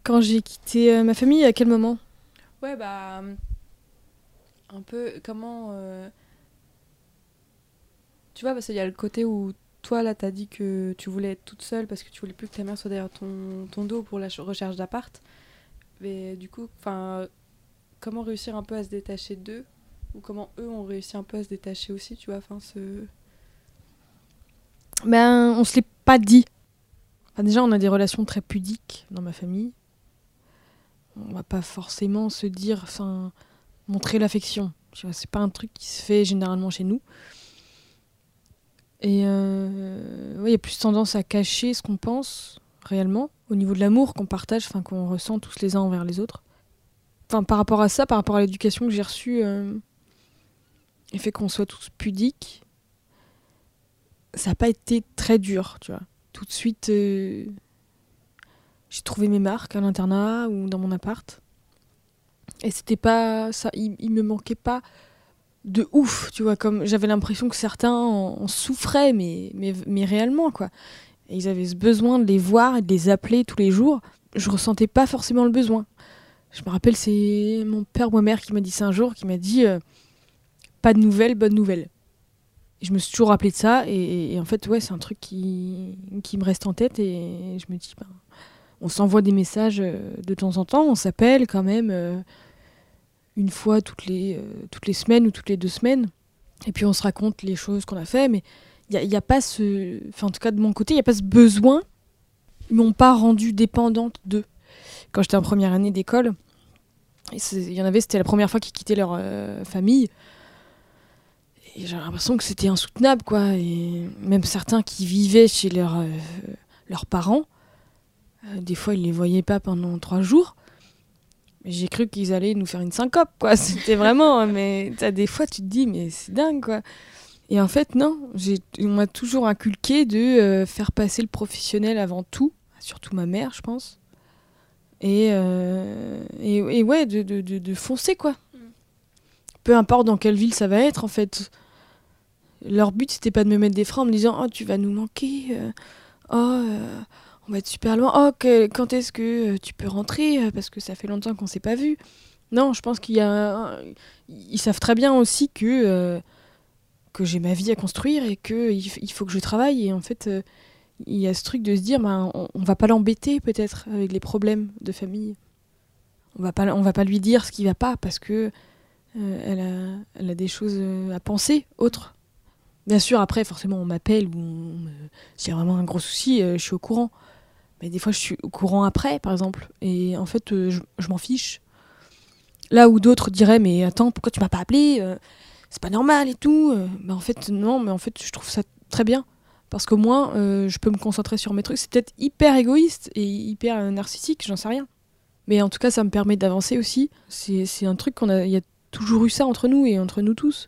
Quand j'ai quitté euh, ma famille, à quel moment? Ouais, bah. euh, Un peu comment. euh, Tu vois, parce qu'il y a le côté où toi, là, t'as dit que tu voulais être toute seule parce que tu voulais plus que ta mère soit derrière ton, ton dos pour la ch- recherche d'appart. Mais du coup, enfin. Comment réussir un peu à se détacher d'eux? Ou comment eux ont réussi un peu à se détacher aussi, tu vois Enfin, ce. Ben, on se l'est pas dit. Enfin, déjà, on a des relations très pudiques dans ma famille. On va pas forcément se dire, enfin, montrer l'affection. C'est pas un truc qui se fait généralement chez nous. Et euh, il y a plus tendance à cacher ce qu'on pense réellement au niveau de l'amour qu'on partage, enfin qu'on ressent tous les uns envers les autres. Enfin, par rapport à ça, par rapport à l'éducation que j'ai reçue, euh, le fait qu'on soit tous pudiques, ça n'a pas été très dur, tu vois. Tout de suite, euh, j'ai trouvé mes marques à l'internat ou dans mon appart. Et c'était pas ça, il, il me manquait pas de ouf, tu vois, comme j'avais l'impression que certains en, en souffraient, mais, mais, mais réellement, quoi. Et ils avaient ce besoin de les voir et de les appeler tous les jours. Je ressentais pas forcément le besoin. Je me rappelle, c'est mon père ou ma mère qui m'a dit ça un jour, qui m'a dit euh, pas de nouvelles, bonne nouvelle. Et je me suis toujours rappelé de ça, et, en fait, ouais, c'est un truc qui, qui me reste en tête, et je me dis, ben, on s'envoie des messages euh, de temps en temps, on s'appelle quand même euh, une fois toutes les, euh, toutes les semaines ou toutes les deux semaines, et puis on se raconte les choses qu'on a fait, mais il n'y a, pas ce. Enfin, en tout cas, de mon côté, il n'y a pas ce besoin. Ils m'ont pas rendue dépendante d'eux. Quand j'étais en première année d'école, il y en avait, c'était la première fois qu'ils quittaient leur famille. J'ai l'impression que c'était insoutenable, quoi. Et même certains qui vivaient chez leurs euh, leurs parents, euh, des fois, ils les voyaient pas pendant trois jours. J'ai cru qu'ils allaient nous faire une syncope, quoi. C'était vraiment. Mais t'as des fois, tu te dis, mais c'est dingue, quoi. Et en fait, non. On m'a toujours inculqué de euh, faire passer le professionnel avant tout. Surtout ma mère, je pense. Et, et, et ouais, de, de, de, de foncer, quoi. Peu importe dans quelle ville ça va être, en fait. Leur but, c'était pas de me mettre des freins en me disant Oh, tu vas nous manquer. euh, oh, euh, on va être super loin. Oh, que- quand est-ce que euh, tu peux rentrer Parce que ça fait longtemps qu'on s'est pas vu. Non, je pense qu'il y a. Ils savent très bien aussi que, que j'ai ma vie à construire et qu'il il faut que je travaille. Et en fait, il y a ce truc de se dire ben, on, on va pas l'embêter peut-être avec les problèmes de famille. On va pas, on va pas lui dire ce qui va pas parce que euh, elle, a, des choses euh, à penser autres. Bien sûr, après, forcément, on m'appelle ou s'il y a vraiment un gros souci, euh, je suis au courant. Mais des fois, je suis au courant après, par exemple. Et en fait, je, m'en fiche. Là où d'autres diraient, mais attends, pourquoi tu m'as pas appelé C'est pas normal et tout. Mais en fait, non, mais en fait, je trouve ça très bien. Parce qu'au moins, je peux me concentrer sur mes trucs. C'est peut-être hyper égoïste et hyper narcissique, j'en sais rien. Mais en tout cas, ça me permet d'avancer aussi. C'est un truc qu'on a toujours eu ça entre nous et entre nous tous.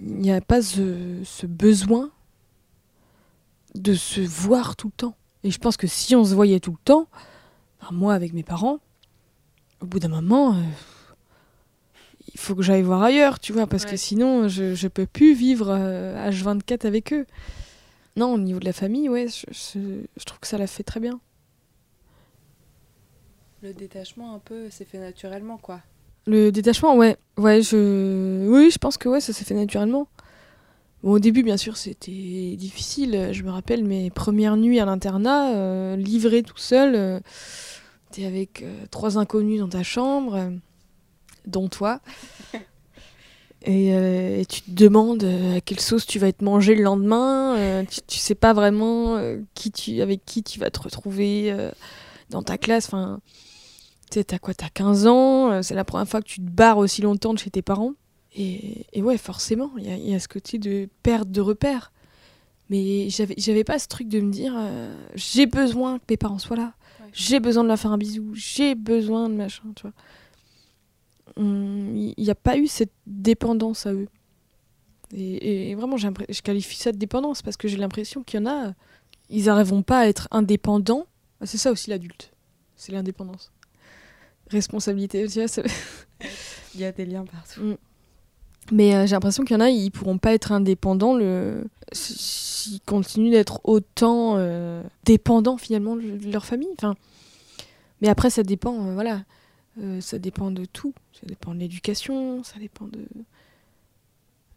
Il n'y a pas ce, ce besoin de se voir tout le temps. Et je pense que si on se voyait tout le temps, enfin, moi avec mes parents, au bout d'un moment, euh, il faut que j'aille voir ailleurs, tu vois, parce Ouais. que sinon, je ne peux plus vivre euh, H24 avec eux. Non, au niveau de la famille, ouais, je, je- je trouve que ça l'a fait très bien. Le détachement, un peu, c'est fait naturellement, quoi. Le détachement, ouais, ouais, je, oui, je pense que ouais, ça s'est fait naturellement. Bon, au début, bien sûr, c'était difficile. Je me rappelle mes premières nuits à l'internat, euh, livré tout seul. euh, T'es avec euh, trois inconnus dans ta chambre, euh, dont toi. Et, euh, et tu te demandes euh, à quelle sauce tu vas être mangé le lendemain. euh, tu, tu sais pas vraiment euh, qui tu, avec qui tu vas te retrouver euh, dans ta classe. Enfin, tu sais, t'as quoi T'as 15 ans, euh, c'est la première fois que tu te barres aussi longtemps de chez tes parents. Et, et ouais, forcément, il y, a- il y a ce côté de perte de repères. Mais j'avais pas ce truc de me dire euh, j'ai besoin que mes parents soient là, Ouais. j'ai besoin de leur faire un bisou, j'ai besoin de machin, tu vois. Il n'y a pas eu cette dépendance à eux. Et, et vraiment, je qualifie ça de dépendance parce que j'ai l'impression qu'il y en a, ils n'arriveront pas à être indépendants. Ah, C'est ça aussi l'adulte, c'est l'indépendance. Responsabilité, tu vois, Il y a des liens partout. Mais euh, j'ai l'impression qu'il y en a, ils pourront pas être indépendants le... s'ils continuent d'être autant euh, dépendants finalement de leur famille. Enfin, mais après, ça dépend, euh, voilà. Ça dépend de tout. Ça dépend de l'éducation, ça dépend de...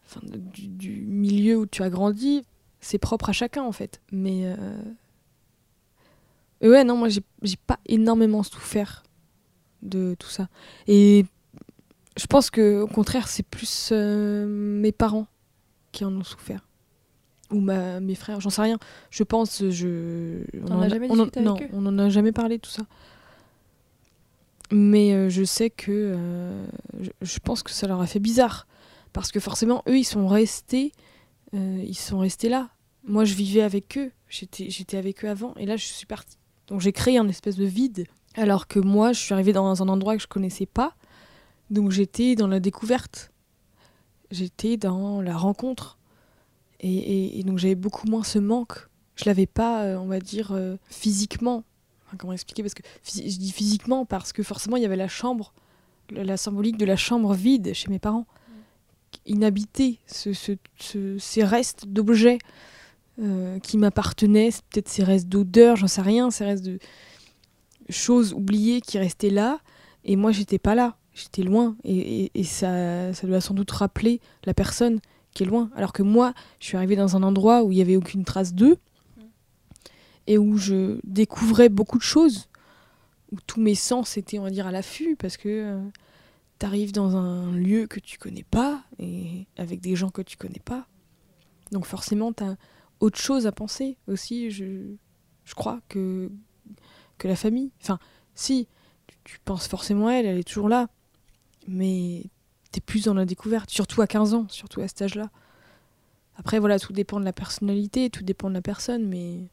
Enfin, de- du, du milieu où tu as grandi. C'est propre à chacun en fait. Mais. euh, ouais, non, moi j'ai pas énormément souffert de tout ça. Et je pense que au contraire, c'est plus euh, mes parents qui en ont souffert. Ou ma, mes frères, j'en sais rien. Je pense, je. On en a- jamais on en- discuté avec Non, eux on en a jamais parlé de tout ça. Mais euh, je sais que. euh, je, je pense que ça leur a fait bizarre. Parce que forcément, eux, ils sont restés. ils sont restés là. Moi, je vivais avec eux. J'étais j'étais avec eux avant. Et là, je suis partie. Donc, j'ai créé un espèce de vide. Alors que moi, je suis arrivée dans un endroit que je connaissais pas. Donc, j'étais dans la découverte. J'étais dans la rencontre. Et, et- et donc, j'avais beaucoup moins ce manque. Je l'avais pas, euh, on va dire, euh, physiquement. Comment expliquer? Parce que je dis physiquement parce que forcément, il y avait la chambre, la, symbolique de la chambre vide chez mes parents. inhabité, ce, ce- ce- ces restes d'objets euh, qui m'appartenaient, peut-être ces restes d'odeurs, j'en sais rien, ces restes de choses oubliées qui restaient là, et moi j'étais pas là, j'étais loin, et, ça, ça doit sans doute rappeler la personne qui est loin, alors que moi je suis arrivée dans un endroit où il y avait aucune trace d'eux, et où je découvrais beaucoup de choses, où tous mes sens étaient, on va dire, à l'affût, parce que euh, t'arrives dans un lieu que tu connais pas, et avec des gens que tu connais pas. Donc forcément, t'as autre chose à penser aussi, je, je crois, que, que la famille. Enfin, si, tu, tu penses forcément à elle, elle est toujours là, mais t'es plus dans la découverte, surtout à 15 ans, surtout à cet âge-là. Après, voilà, tout dépend de la personnalité, tout dépend de la personne, mais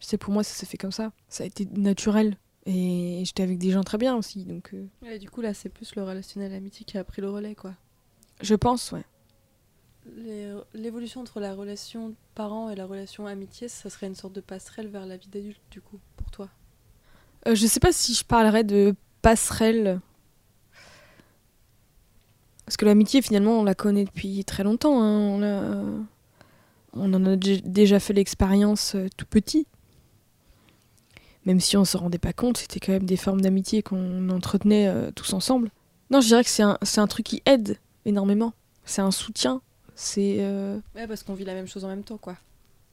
je sais, pour moi, ça s'est fait comme ça. Ça a été naturel. Et j'étais avec des gens très bien aussi, donc euh, Ouais, du coup, là, c'est plus le relationnel amitié qui a pris le relais, quoi. je pense, ouais. Les- L'évolution entre la relation parent et la relation amitié, ça serait une sorte de passerelle vers la vie d'adulte, du coup, pour toi? Euh, je sais pas si je parlerais de passerelle. Parce que l'amitié, finalement, on la connaît depuis très longtemps. hein. On, l'a- on en a dé- déjà fait l'expérience euh, tout petit. Même si on se rendait pas compte, c'était quand même des formes d'amitié qu'on entretenait euh, tous ensemble. Non, je dirais que c'est un, c'est un truc qui aide énormément. C'est un soutien. C'est. euh, Ouais, parce qu'on vit la même chose en même temps, quoi.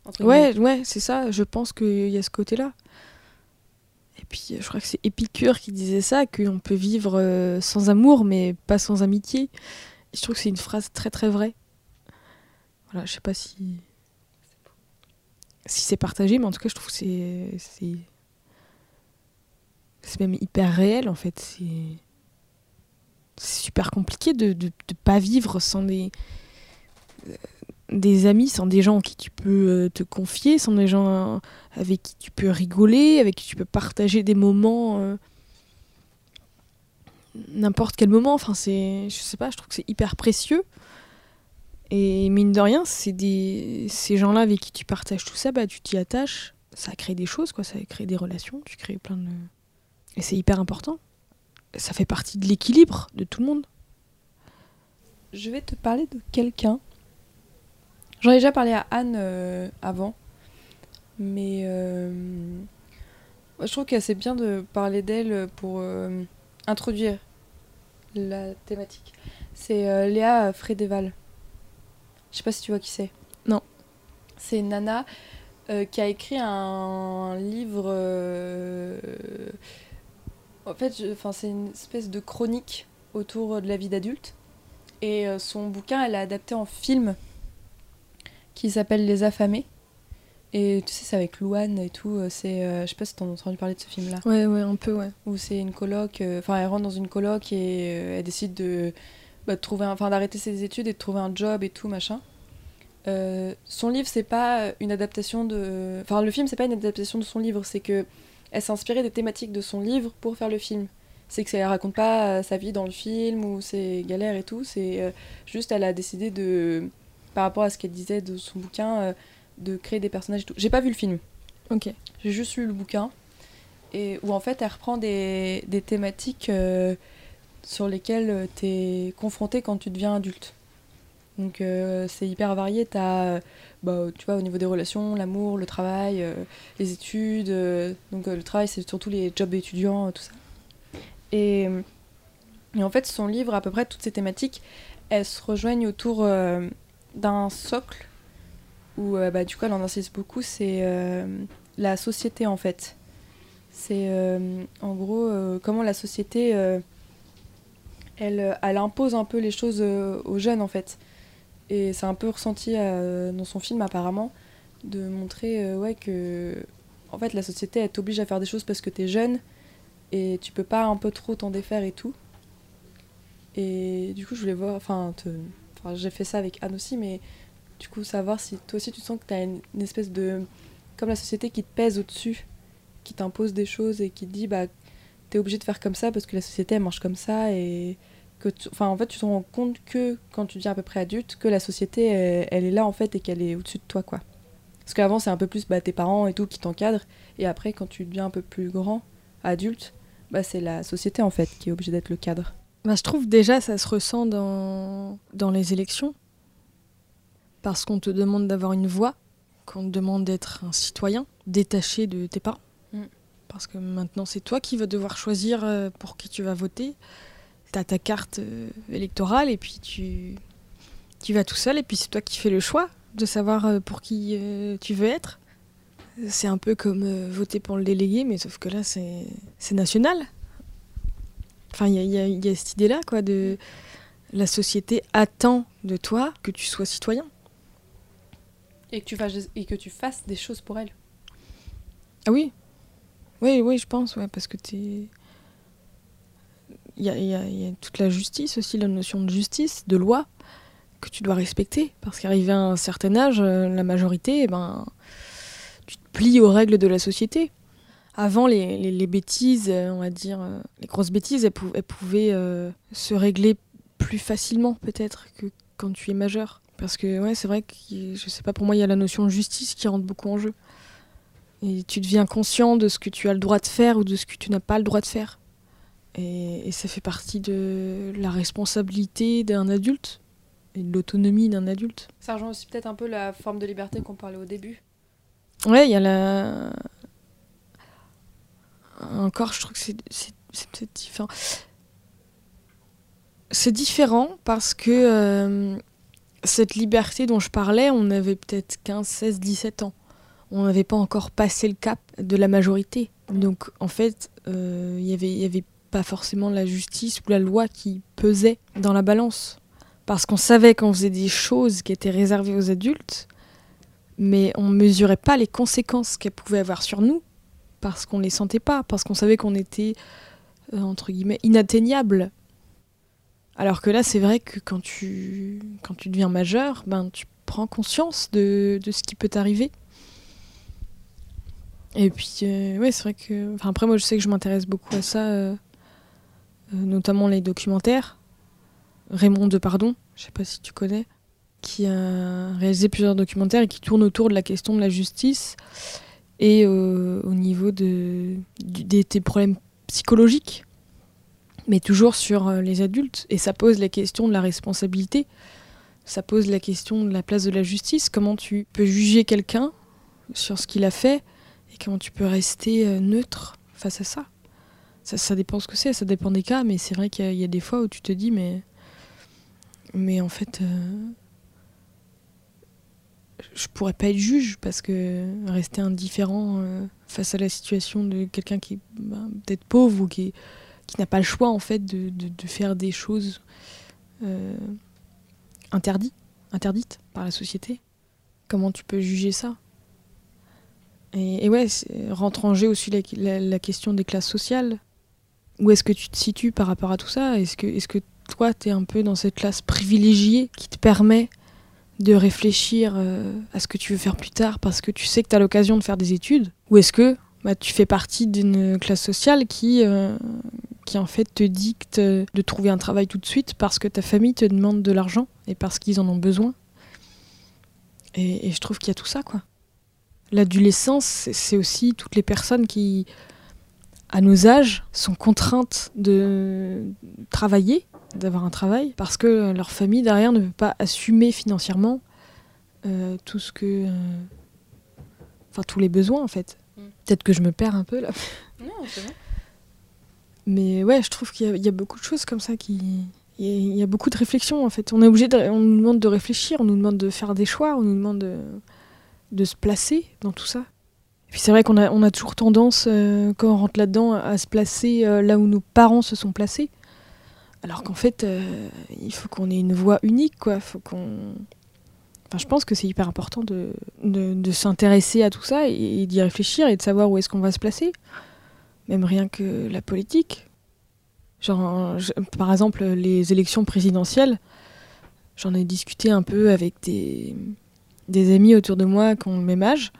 Entre Ouais, ouais, c'est ça. Je pense qu'il y a ce côté-là. Puis, euh, je crois que c'est Épicure qui disait ça, qu'on peut vivre euh, sans amour, mais pas sans amitié. Et je trouve que c'est une phrase très très vraie. Voilà, je sais pas si si c'est partagé, mais en tout cas, je trouve que c'est c'est même hyper réel en fait. C'est super compliqué de, de pas vivre sans des des amis, sans des gens en qui tu peux euh, te confier, sans des gens avec qui tu peux rigoler, avec qui tu peux partager des moments, euh, n'importe quel moment. Enfin, c'est, je sais pas, je trouve que c'est hyper précieux. Et mine de rien, c'est des, ces gens-là avec qui tu partages tout ça, bah tu t'y attaches. Ça crée des choses, quoi. Ça crée des relations. Tu crées plein de, et c'est hyper important. Ça fait partie de l'équilibre de tout le monde. Je vais te parler de quelqu'un. J'en ai déjà parlé à Anne euh, avant, mais euh, je trouve que c'est bien de parler d'elle pour euh, introduire la thématique. C'est Léa Frédéval. Je sais pas si tu vois qui c'est. Non. C'est nana qui a écrit un livre. En fait, c'est une espèce de chronique autour de la vie d'adulte. Et son bouquin, elle l'a adapté en film qui s'appelle Les Affamés. Et tu sais, c'est avec Louane et tout. euh, C'est, euh, je sais pas si t'en as entendu parler de ce film-là. Ouais, ouais, un peu, ouais. Où c'est une coloc. euh, Enfin, elle rentre dans une coloc et euh, elle décide de, bah, de trouver, enfin, d'arrêter ses études et de trouver un job et tout machin. Son livre, c'est pas une adaptation de. Enfin, le film, c'est pas une adaptation de son livre. C'est que elle s'est inspirée des thématiques de son livre pour faire le film. C'est que ça elle raconte pas sa vie dans le film ou ses galères et tout. C'est juste, elle a décidé de, par rapport à ce qu'elle disait de son bouquin, euh, de créer des personnages et tout. J'ai pas vu le film. Ok. J'ai juste lu le bouquin et où en fait elle reprend des, des thématiques euh, sur lesquelles tu es confronté quand tu deviens adulte. Donc euh, c'est hyper varié. T'as, euh, bah, tu vois, au niveau des relations, l'amour, le travail, euh, les études. euh, donc euh, le travail, c'est surtout les jobs étudiants, euh, tout ça. Et, et en fait, son livre, à peu près toutes ces thématiques, elles se rejoignent autour euh, d'un socle où, euh, bah, du coup, elle en insiste beaucoup. C'est euh, la société en fait. C'est euh, en gros comment la société elle, elle impose un peu les choses aux jeunes en fait. Et c'est un peu ressenti dans son film apparemment de montrer ouais, que en fait la société elle t'oblige à faire des choses parce que t'es jeune et tu peux pas un peu trop t'en défaire et tout. Et du coup je voulais voir, enfin, te- j'ai fait ça avec Anne aussi, mais du coup savoir si toi aussi tu sens que t'as une, une espèce de comme la société qui te pèse au-dessus, qui t'impose des choses et qui te dit bah t'es obligé de faire comme ça parce que la société elle marche comme ça et que tu- enfin en fait tu te rends compte que quand tu deviens à peu près adulte que la société elle, elle est là en fait et qu'elle est au-dessus de toi quoi. Parce qu'avant c'est un peu plus bah, tes parents et tout qui t'encadrent et après quand tu deviens un peu plus grand, adulte, bah c'est la société en fait qui est obligée d'être le cadre. Bah, je trouve déjà ça se ressent dans, dans les élections. Parce qu'on te demande d'avoir une voix, qu'on te demande d'être un citoyen détaché de tes parents. Mm. Parce que maintenant c'est toi qui vas devoir choisir euh, pour qui tu vas voter. Tu as ta carte euh, électorale et puis tu, tu vas tout seul et puis c'est toi qui fais le choix de savoir euh, pour qui tu veux être. C'est un peu comme voter pour le délégué, mais sauf que là c'est national. Enfin, il y a, y y cette idée-là, quoi, de la société attend de toi que tu sois citoyen. Et que tu fasses, et que tu fasses des choses pour elle. Ah oui Oui, oui, je pense, ouais, parce que t'es. Il y a, il y a- il y a toute la justice aussi, la notion de justice, de loi, que tu dois respecter. Parce qu'arrivé à un certain âge, euh, la majorité, eh ben, tu te plies aux règles de la société. Avant, les, les- les bêtises, euh, on va dire, euh, les grosses bêtises, elles, pou- elles pouvaient euh, se régler plus facilement, peut-être, que quand tu es majeur. Parce que, ouais, c'est vrai que, je sais pas, pour moi, il y a la notion de justice qui rentre beaucoup en jeu. Et tu deviens conscient de ce que tu as le droit de faire ou de ce que tu n'as pas le droit de faire. Et, et ça fait partie de la responsabilité d'un adulte et de l'autonomie d'un adulte. Ça rejoint aussi peut-être un peu la forme de liberté qu'on parlait au début. Ouais, il y a la. Encore, je trouve que c'est peut-être différent. C'est différent parce que euh, cette liberté dont je parlais, on avait peut-être 15, 16, 17 ans. On n'avait pas encore passé le cap de la majorité. Donc, en fait, euh, il y avait- il n'y avait pas forcément la justice ou la loi qui pesait dans la balance. Parce qu'on savait qu'on faisait des choses qui étaient réservées aux adultes, mais on mesurait pas les conséquences qu'elles pouvaient avoir sur nous parce qu'on les sentait pas, parce qu'on savait qu'on était euh, entre guillemets inatteignable. Alors que là, c'est vrai que quand tu deviens majeur, ben tu prends conscience de, ce qui peut t'arriver. Et puis euh, ouais, c'est vrai que enfin après moi je sais que je m'intéresse beaucoup à ça euh, notamment les documentaires. Raymond Depardon, je sais pas si tu connais qui a réalisé plusieurs documentaires et qui tournent autour de la question de la justice et euh, au niveau de, du- des, des problèmes psychologiques, mais toujours sur euh, les adultes. Et ça pose la question de la responsabilité, ça pose la question de la place de la justice, comment tu peux juger quelqu'un sur ce qu'il a fait et comment tu peux rester euh, neutre face à ça? Ça, dépend ce que c'est, ça dépend des cas, mais c'est vrai qu'il y, a- des fois où tu te dis, mais, mais en fait, je pourrais pas être juge parce que rester indifférent euh, face à la situation de quelqu'un qui est bah, peut-être pauvre ou qui, qui n'a pas le choix en fait de, de- faire des choses euh, interdites, interdites par la société. Comment tu peux juger ça? Et, et ouais, rentre en jeu aussi la, question des classes sociales. Où est-ce que tu te situes par rapport à tout ça? Est-ce que, est que toi, tu es un peu dans cette classe privilégiée qui te permet de réfléchir euh, à ce que tu veux faire plus tard parce que tu sais que tu as l'occasion de faire des études Ou est-ce que bah, tu fais partie d'une classe sociale qui, euh, qui en fait te dicte de trouver un travail tout de suite parce que ta famille te demande de l'argent et parce qu'ils en ont besoin? Et, et je trouve qu'il y a tout ça, quoi. L'adolescence, c'est aussi toutes les personnes qui, à nos âges, sont contraintes de travailler, d'avoir un travail, parce que leur famille derrière ne peut pas assumer financièrement euh, tout ce que. euh, Enfin, tous les besoins, en fait. Mm. Peut-être que je me perds un peu, là. Non, c'est bon. Mais ouais, je trouve qu'il y, a- il y a beaucoup de choses comme ça qui. Il y, a- il y a beaucoup de réflexions en fait. On est obligé de, on nous demande de réfléchir, on nous demande de faire des choix, on nous demande de, de se placer dans tout ça. Et puis c'est vrai qu'on a, on a toujours tendance, euh, quand on rentre là-dedans, à se placer euh, là où nos parents se sont placés. Alors qu'en fait, euh, il faut qu'on ait une voix unique, quoi. Faut qu'on. Enfin, je pense que c'est hyper important de, de, s'intéresser à tout ça et, d'y réfléchir et de savoir où est-ce qu'on va se placer. Même rien que la politique. Genre, par exemple, les élections présidentielles, j'en ai discuté un peu avec des, des amis autour de moi qui ont le même âge,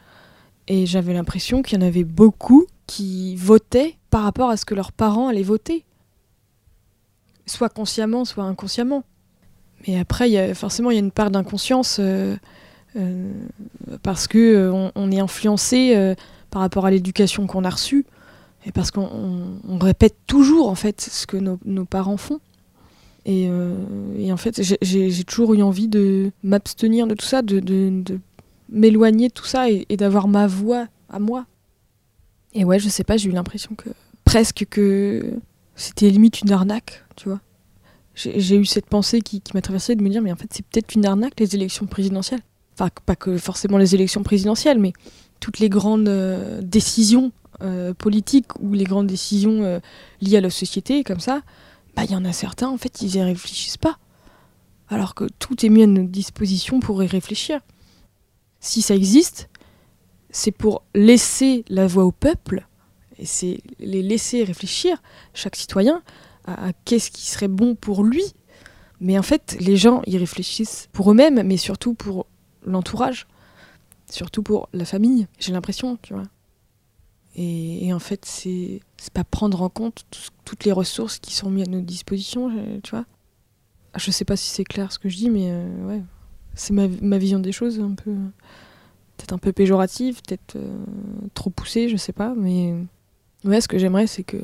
et j'avais l'impression qu'il y en avait beaucoup qui votaient par rapport à ce que leurs parents allaient voter. Soit consciemment, soit inconsciemment. Mais après, forcément, il y a une part d'inconscience euh, euh, parce que euh, on, est influencé par rapport à l'éducation qu'on a reçue et parce qu'on on- on répète toujours en fait ce que nos, parents font. Et, en fait, j'ai- toujours eu envie de m'abstenir de tout ça, de m'éloigner de tout ça et, et d'avoir ma voix à moi. Et ouais, je sais pas, j'ai eu l'impression que presque que c'était limite une arnaque, tu vois. J'ai eu cette pensée qui, qui m'a traversée de me dire, mais en fait, c'est peut-être une arnaque les élections présidentielles. Enfin, pas que forcément les élections présidentielles, mais toutes les grandes euh, décisions euh, politiques ou les grandes décisions euh, liées à la société, comme ça, bah, il y en a certains, en fait, ils y réfléchissent pas. Alors que tout est mis à notre disposition pour y réfléchir. Si ça existe, c'est pour laisser la voix au peuple, et c'est les laisser réfléchir, chaque citoyen, à, qu'est-ce qui serait bon pour lui. Mais en fait, les gens, ils réfléchissent pour eux-mêmes, mais surtout pour l'entourage, surtout pour la famille, j'ai l'impression, tu vois. Et, en fait, c'est pas prendre en compte toutes les ressources qui sont mises à notre disposition, je- tu vois. Ah, Je sais pas si c'est clair ce que je dis, mais euh, ouais, c'est ma, ma vision des choses, un peu peut-être un peu péjorative, peut-être euh, trop poussée, je sais pas, mais ouais, ce que j'aimerais, c'est que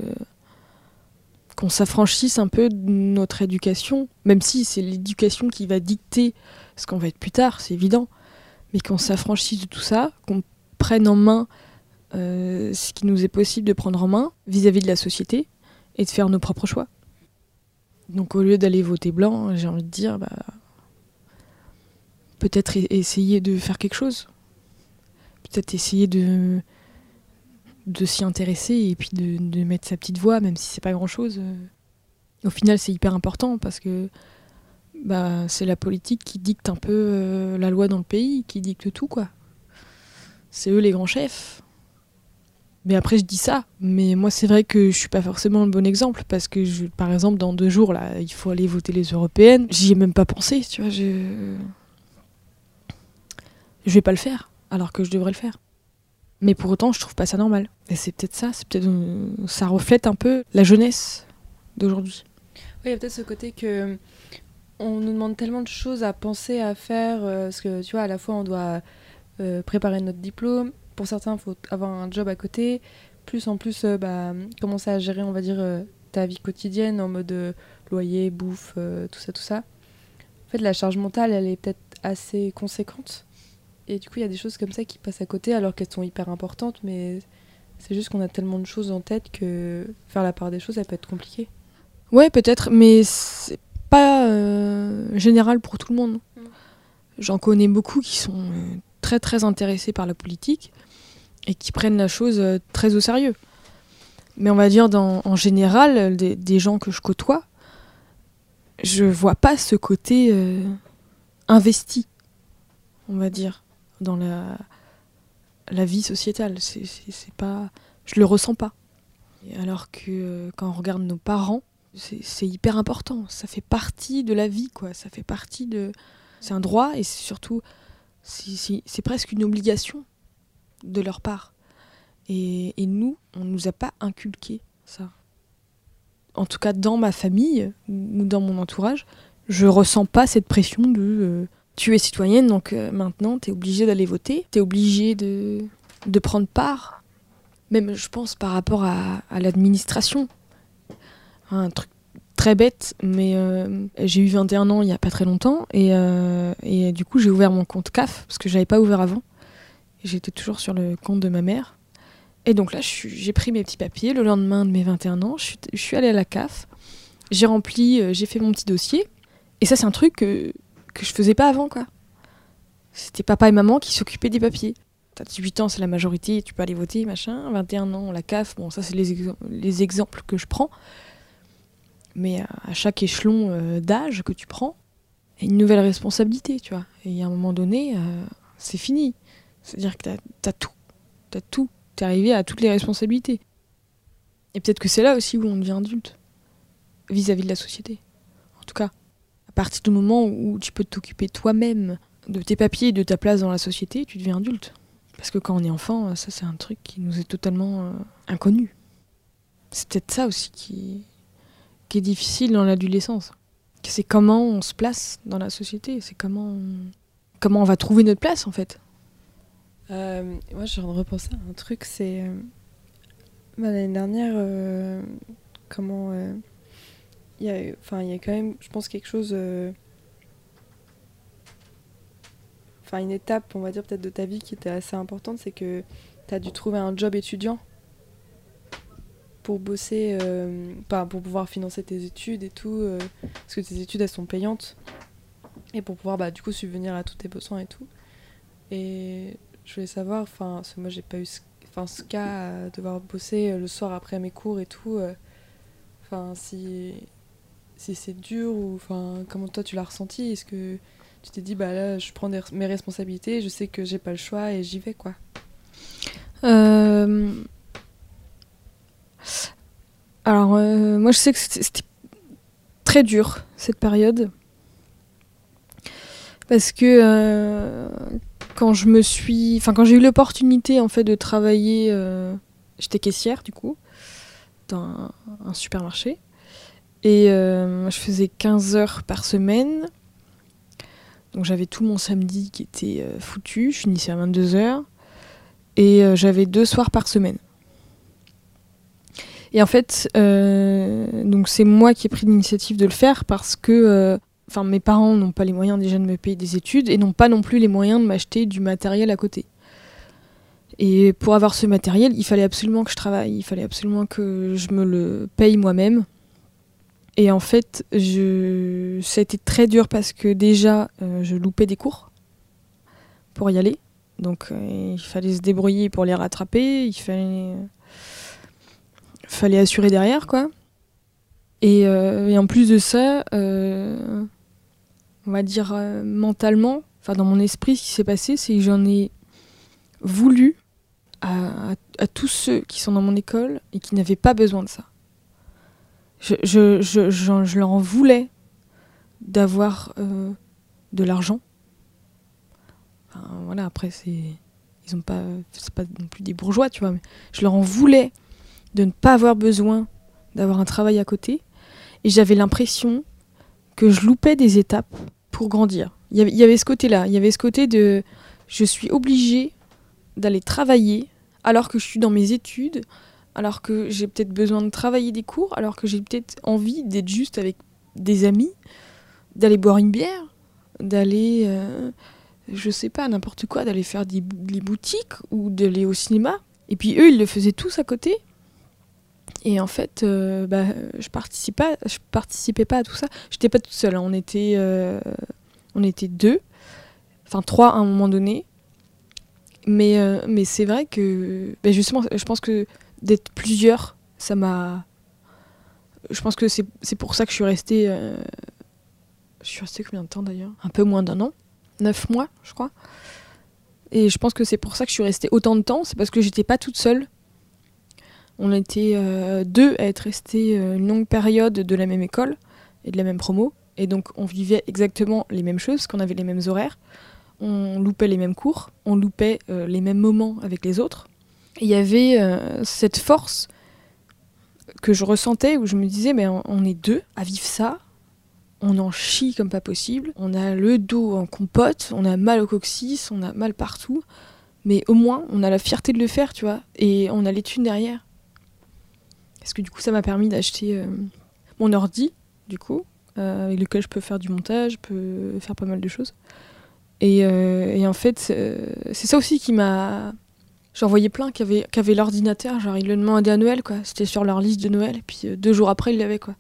qu'on s'affranchisse un peu de notre éducation, même si c'est l'éducation qui va dicter ce qu'on va être plus tard, c'est évident, mais qu'on s'affranchisse de tout ça, qu'on prenne en main euh, ce qui nous est possible de prendre en main vis-à-vis de la société et de faire nos propres choix. Donc au lieu d'aller voter blanc, j'ai envie de dire, bah, peut-être e- essayer de faire quelque chose. Peut-être essayer de, de s'y intéresser et puis de, mettre sa petite voix, même si c'est pas grand-chose. euh. Au final, c'est hyper important parce que bah, c'est la politique qui dicte un peu euh, la loi dans le pays, qui dicte tout, quoi. C'est eux les grands chefs. Mais après, je dis ça. Mais moi, c'est vrai que je suis pas forcément le bon exemple parce que, par exemple, dans deux jours, là, il faut aller voter les européennes. J'y ai même pas pensé, tu vois. Je... je vais pas le faire, alors que je devrais le faire. Mais pour autant, je trouve pas ça normal. Et c'est peut-être ça. C'est peut-être euh, ça reflète un peu la jeunesse d'aujourd'hui. Oui, il y a peut-être ce côté que on nous demande tellement de choses à penser, à faire, euh, parce que tu vois, à la fois on doit euh, préparer notre diplôme, pour certains, il faut avoir un job à côté, plus en plus bah, commencer à gérer, on va dire, ta vie quotidienne en mode loyer, bouffe, tout ça, tout ça. En fait, la charge mentale, elle est peut-être assez conséquente. Et du coup, il y a des choses comme ça qui passent à côté alors qu'elles sont hyper importantes, mais c'est juste qu'on a tellement de choses en tête que faire la part des choses, ça peut être compliqué. Ouais, peut-être, mais c'est pas euh, général pour tout le monde. Mm. J'en connais beaucoup qui sont euh, très très intéressés par la politique et qui prennent la chose euh, très au sérieux. Mais on va dire dans, en général, des, des gens que je côtoie, je vois pas ce côté investi, on va dire, dans la, la vie sociétale. C'est, c'est, pas, je le ressens pas. Alors que euh, quand on regarde nos parents, c'est c'est hyper important. Ça fait partie de la vie, quoi. Ça fait partie de. C'est un droit et c'est surtout. c'est presque une obligation de leur part. Et, et nous, on nous a pas inculqué ça. En tout cas, dans ma famille ou dans mon entourage, je ressens pas cette pression de. euh, tu es citoyenne, donc euh, maintenant, tu es obligée d'aller voter. Tu es obligée de, de prendre part. Même, je pense, par rapport à, à l'administration un truc très bête, mais euh, j'ai eu 21 ans il y a pas très longtemps et, euh, et du coup j'ai ouvert mon compte CAF parce que j'avais pas ouvert avant. J'étais toujours sur le compte de ma mère. Et donc là j'ai pris mes petits papiers le lendemain de mes 21 ans, je suis, allée à la CAF, j'ai rempli, j'ai fait mon petit dossier. Et ça c'est un truc que, que je faisais pas avant quoi. C'était papa et maman qui s'occupaient des papiers. T'as 18 ans, c'est la majorité, tu peux aller voter, machin. 21 ans, la CAF, bon, ça, c'est les, exem- les exemples que je prends. Mais à- chaque échelon euh, d'âge que tu prends, il y a une nouvelle responsabilité, tu vois. Et à un moment donné, euh, c'est fini. C'est-à-dire que t'as as tout. T'as tout. T'es arrivé à toutes les responsabilités. Et peut-être que c'est là aussi où on devient adulte. Vis-à-vis de la société. En tout cas, partir du moment où tu peux t'occuper toi-même de tes papiers et de ta place dans la société, tu deviens adulte. Parce que quand on est enfant, ça c'est un truc qui nous est totalement euh, inconnu. C'est peut-être ça aussi qui, est difficile dans l'adolescence. C'est comment on se place dans la société, c'est comment on, va trouver notre place en fait. Euh, moi, je train de repenser à un truc, c'est euh, l'année dernière, comment il y a, quand même, je pense, quelque chose. euh, Enfin, une étape, on va dire, peut-être de ta vie qui était assez importante, c'est que tu as dû trouver un job étudiant pour bosser, euh, pour pouvoir financer tes études et tout, euh, parce que tes études elles sont payantes, et pour pouvoir bah, du coup subvenir à tous tes besoins et tout. Et je voulais savoir, enfin, moi j'ai pas eu enfin, ce cas à devoir bosser le soir après mes cours et tout, enfin, si, si c'est dur ou enfin, comment toi tu l'as ressenti, est-ce que tu t'es dit, bah là je prends mes responsabilités, je sais que j'ai pas le choix et j'y vais quoi? Euh, Alors, euh, moi, je sais que c'était très dur, cette période. Parce que euh, quand je me suis... Enfin, quand j'ai eu l'opportunité, en fait, de travailler... J'étais caissière, du coup, dans un supermarché. Et euh, je faisais 15 heures par semaine. Donc, j'avais tout mon samedi qui était euh, foutu. Je finissais à 22 heures et euh, j'avais deux soirs par semaine. Et en fait, donc c'est moi qui ai pris l'initiative de le faire parce que, mes parents n'ont pas les moyens déjà de me payer des études et n'ont pas non plus les moyens de m'acheter du matériel à côté. Et pour avoir ce matériel, il fallait absolument que je travaille, il fallait absolument que je me le paye moi-même. Et en fait, je... ça a été très dur parce que déjà, euh, je loupais des cours pour y aller. Donc euh, il fallait se débrouiller pour les rattraper, il fallait, fallait assurer derrière quoi. Et, euh, en plus de ça, euh, on va dire euh, mentalement, enfin dans mon esprit, ce qui s'est passé, c'est que j'en ai voulu à tous ceux qui sont dans mon école et qui n'avaient pas besoin de ça. Je, leur en voulais d'avoir euh, de l'argent. Voilà, après, c'est. Ils pas. C'est pas non plus des bourgeois, tu vois. Mais je leur en voulais de ne pas avoir besoin d'avoir un travail à côté. Et j'avais l'impression que je loupais des étapes pour grandir. Il y avait ce côté-là. Il y avait ce côté de. Je suis obligée d'aller travailler alors que je suis dans mes études, alors que j'ai peut-être besoin de travailler des cours, alors que j'ai peut-être envie d'être juste avec des amis, d'aller boire une bière, d'aller. euh, je sais pas, n'importe quoi, d'aller faire des, bou- des boutiques ou d'aller au cinéma. Et puis eux, ils le faisaient tous à côté. Et en fait, euh, bah, je participais, participais pas à tout ça. J'étais pas toute seule. hein. On était, euh, on était deux, enfin trois à un moment donné. Mais, mais c'est vrai que, bah, justement, je pense que d'être plusieurs, ça m'a. Je pense que c'est pour ça que je suis restée. euh, Je suis restée combien de temps d'ailleurs? Un peu moins d'un an. Neuf mois, je crois. Et je pense que c'est pour ça que je suis restée autant de temps. C'est parce que j'étais pas toute seule. On était euh, deux à être restés euh, une longue période de la même école et de la même promo. Et donc on vivait exactement les mêmes choses, qu'on avait les mêmes horaires. On loupait les mêmes cours, on loupait les mêmes moments avec les autres. Il y avait euh, cette force que je ressentais où je me disais, mais on, est deux à vivre ça, on en chie comme pas possible, on a le dos en compote, on a mal au coccyx, on a mal partout, mais au moins on a la fierté de le faire, tu vois, et on a les thunes derrière. Parce que du coup ça m'a permis d'acheter euh, mon ordi, du coup, euh, avec lequel je peux faire du montage, je peux faire pas mal de choses. Et, et en fait, c'est ça aussi qui m'a... J'en voyais plein qui avaient, qui avaient l'ordinateur, genre ils le demandaient à Noël, quoi. C'était sur leur liste de Noël, et puis euh, deux jours après, ils l'avaient, quoi.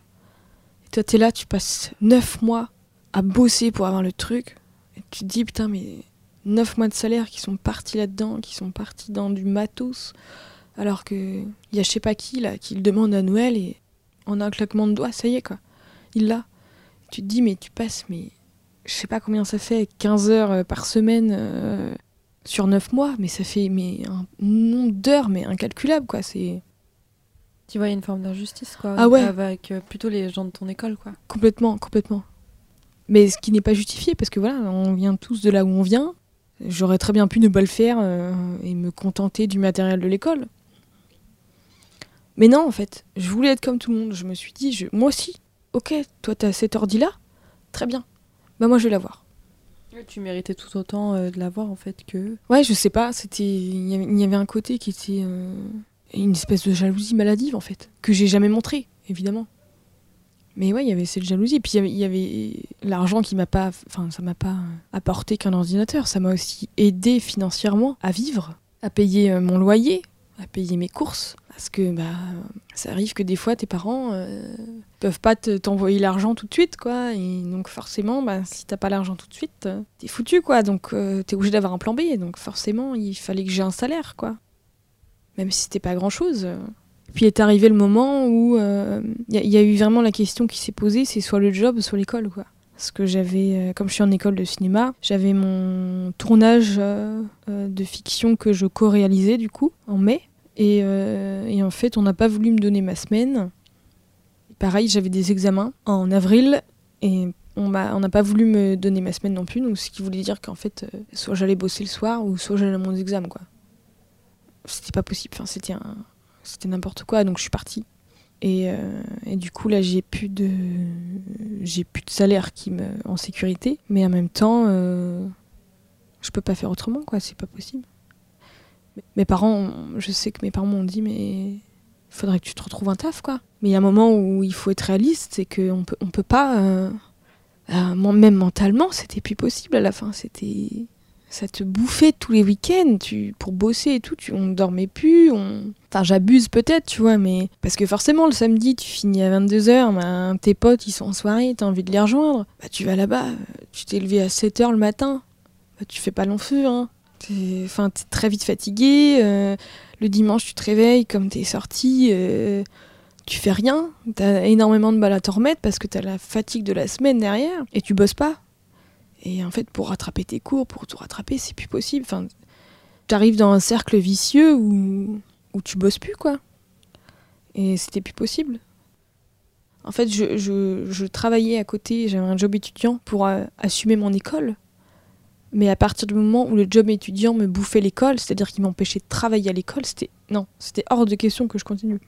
Et toi, t'es là, tu passes neuf mois à bosser pour avoir le truc, et tu te dis, putain, mais neuf mois de salaire qui sont partis là-dedans, qui sont partis dans du matos, alors que il y a je sais pas qui, là, qui le demande à Noël, et en un claquement de doigts, ça y est, quoi. Il l'a. Tu te dis, mais tu passes, mais je sais pas combien ça fait, 15 heures euh, par semaine euh, sur 9 mois, mais ça fait mais un nombre d'heures mais incalculable quoi, c'est Tu vois, il y a une forme d'injustice, quoi. Ah ouais. Avec euh, plutôt les gens de ton école, quoi. complètement complètement. Mais ce qui n'est pas justifié parce que voilà, on vient tous de là où on vient. J'aurais très bien pu ne pas le faire euh, et me contenter du matériel de l'école. Mais non, en fait, je voulais être comme tout le monde. Je me suis dit, je, moi aussi, ok, toi t'as cet ordi là, très bien. Bah moi je vais l'avoir. Tu méritais tout autant euh, de l'avoir, en fait, que... Ouais, je sais pas, c'était il y avait- un côté qui était euh, une espèce de jalousie maladive en fait, que j'ai jamais montré, évidemment. Mais ouais, il y avait cette jalousie. Puis il y avait- il y avait l'argent qui m'a pas. Enfin, ça m'a pas apporté qu'un ordinateur. Ça m'a aussi aidé financièrement à vivre, à payer euh, mon loyer, à payer mes courses. Parce que bah, ça arrive que des fois, tes parents euh, peuvent pas te- t'envoyer l'argent tout de suite, quoi. Et donc forcément, bah, si t'as pas l'argent tout de suite, euh, t'es foutu, quoi. Donc euh, t'es obligé d'avoir un plan B. Donc forcément, il fallait que j'ai un salaire, quoi. Même si c'était pas grand-chose. Puis est arrivé le moment où il y a eu vraiment la question qui s'est posée, c'est soit le job, soit l'école, quoi. Parce que j'avais, euh, comme je suis en école de cinéma, j'avais mon tournage euh, euh, de fiction que je co-réalisais du coup en mai. Et, en fait, on n'a pas voulu me donner ma semaine. Pareil, j'avais des examens en avril et on n'a pas voulu me donner ma semaine non plus. Donc, ce qui voulait dire qu'en fait, soit j'allais bosser le soir ou soit j'allais à mon examen. C'était pas possible. Enfin, c'était n'importe quoi. Donc, je suis partie. Et, euh, et du coup, là, j'ai plus de, j'ai plus de salaire qui me, en sécurité. Mais en même temps, euh, je peux pas faire autrement, quoi. C'est pas possible. Mes parents, je sais que mes parents m'ont dit, mais faudrait que tu te retrouves un taf, quoi. Mais il y a un moment où il faut être réaliste, c'est qu'on peut, on peut pas. euh, euh, même mentalement, c'était plus possible à la fin. C'était. Ça te bouffait tous les week-ends tu, pour bosser et tout. Tu, on dormait plus. On... Enfin, j'abuse peut-être, tu vois, mais. Parce que forcément, le samedi, tu finis à 22h, bah, tes potes, ils sont en soirée, t'as envie de les rejoindre. Bah, tu vas là-bas, tu t'es levé à 7h le matin. Bah, tu fais pas long feu, hein. Enfin, t'es très vite fatigué. euh, le dimanche, tu te réveilles comme t'es sorti. euh, tu fais rien. T'as énormément de mal à t'en remettre parce que t'as la fatigue de la semaine derrière et tu bosses pas. Et en fait, pour rattraper tes cours, pour tout rattraper, c'est plus possible. Enfin, t'arrives dans un cercle vicieux où, où tu bosses plus, quoi. Et c'était plus possible. En fait, je, je- travaillais à côté, j'avais un job étudiant pour euh, assumer mon école. Mais à partir du moment où le job étudiant me bouffait l'école, c'est-à-dire qu'il m'empêchait de travailler à l'école, c'était non, c'était hors de question que je continue.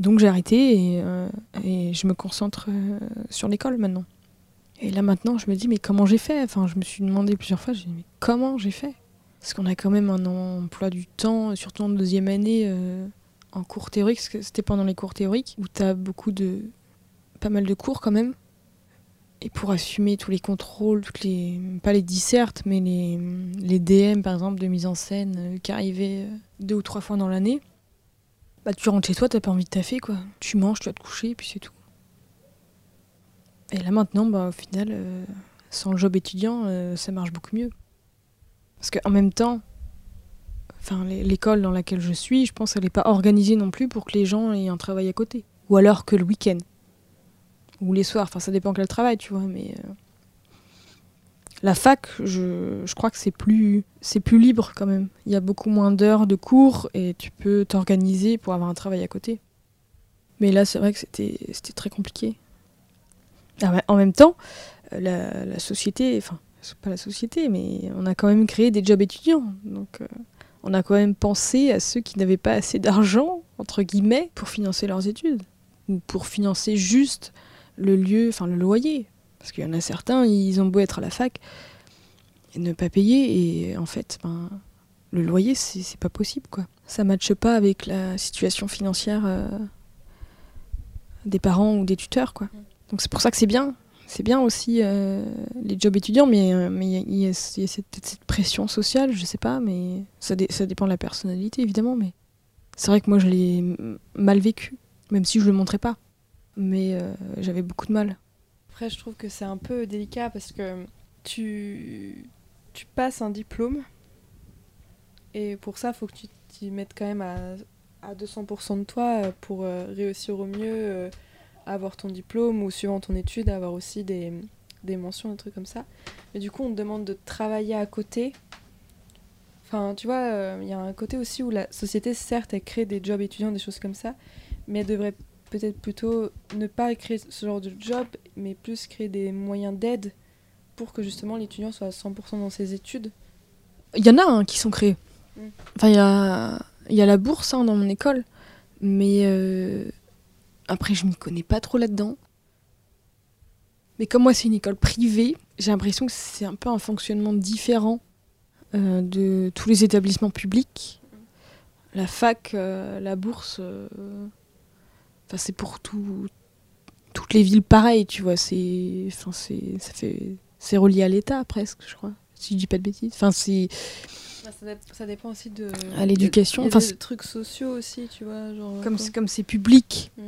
Donc j'ai arrêté et, euh, et je me concentre euh, sur l'école maintenant. Et là maintenant, je me dis mais comment j'ai fait? Enfin, je me suis demandé plusieurs fois, j'ai dit mais comment j'ai fait? Parce qu'on a quand même un emploi du temps, surtout en deuxième année euh, en cours théorique, parce que c'était pendant les cours théoriques où tu as beaucoup de pas mal de cours quand même. Et pour assumer tous les contrôles, toutes les pas les dissertes, mais les, les DM par exemple de mise en scène euh, qui arrivaient euh, deux ou trois fois dans l'année, bah tu rentres chez toi, t'as pas envie de taffer quoi. Tu manges, tu vas te coucher, et puis c'est tout. Et là maintenant, bah, au final, euh, sans le job étudiant, euh, ça marche beaucoup mieux. Parce qu'en même temps, enfin, l'é- l'école dans laquelle je suis, je pense qu'elle n'est pas organisée non plus pour que les gens aient un travail à côté. Ou alors que le week-end. Ou les soirs, enfin ça dépend quel travail, tu vois, mais... euh, La fac, je, crois que c'est plus, c'est plus libre quand même. Il y a beaucoup moins d'heures de cours et tu peux t'organiser pour avoir un travail à côté. Mais là, c'est vrai que c'était très compliqué. Ah ouais, En même temps, euh, la, société, enfin, pas la société, mais on a quand même créé des jobs étudiants. Donc, euh, on a quand même pensé à ceux qui n'avaient pas assez d'argent, entre guillemets, pour financer leurs études. Ou pour financer juste le lieu, enfin le loyer. Parce qu'il y en a certains, ils ont beau être à la fac et ne pas payer, et en fait, ben, le loyer, c'est pas possible, quoi. Ça matche pas avec la situation financière euh, des parents ou des tuteurs, quoi. Donc c'est pour ça que c'est bien. C'est bien aussi euh, les jobs étudiants, mais euh, il y y a- cette, cette pression sociale, je sais pas, mais ça, dé- ça dépend de la personnalité, évidemment, mais c'est vrai que moi, je l'ai mal vécu, même si je le montrais pas. Mais euh, j'avais beaucoup de mal. Après, je trouve que c'est un peu délicat parce que tu, tu passes un diplôme et pour ça, faut que tu t'y mettes quand même à, à 200% de toi pour réussir au mieux avoir ton diplôme ou suivant ton étude, avoir aussi des, des mentions, des trucs comme ça. Mais du coup, on te demande de travailler à côté. Enfin, tu vois, euh, il y a un côté aussi où la société, certes, elle crée des jobs étudiants, des choses comme ça, mais elle devrait peut-être plutôt ne pas créer ce genre de job, mais plus créer des moyens d'aide pour que justement l'étudiant soit à 100% dans ses études. Il y en a hein, qui sont créés. Mm. Enfin, il y a, y a la bourse hein, dans mon école, mais euh, après, je m'y connais pas trop là-dedans. Mais comme moi, c'est une école privée, j'ai l'impression que c'est un peu un fonctionnement différent euh, de tous les établissements publics. La fac, euh, la bourse, euh, c'est pour tout, toutes les villes pareilles, tu vois. C'est, relié à l'État presque, je crois. Si je dis pas de bêtises. Enfin, c'est ça, dé- ça dépend aussi de. à l'éducation. Enfin, des trucs sociaux aussi, tu vois. Genre, comme c'est comme c'est public, Mm.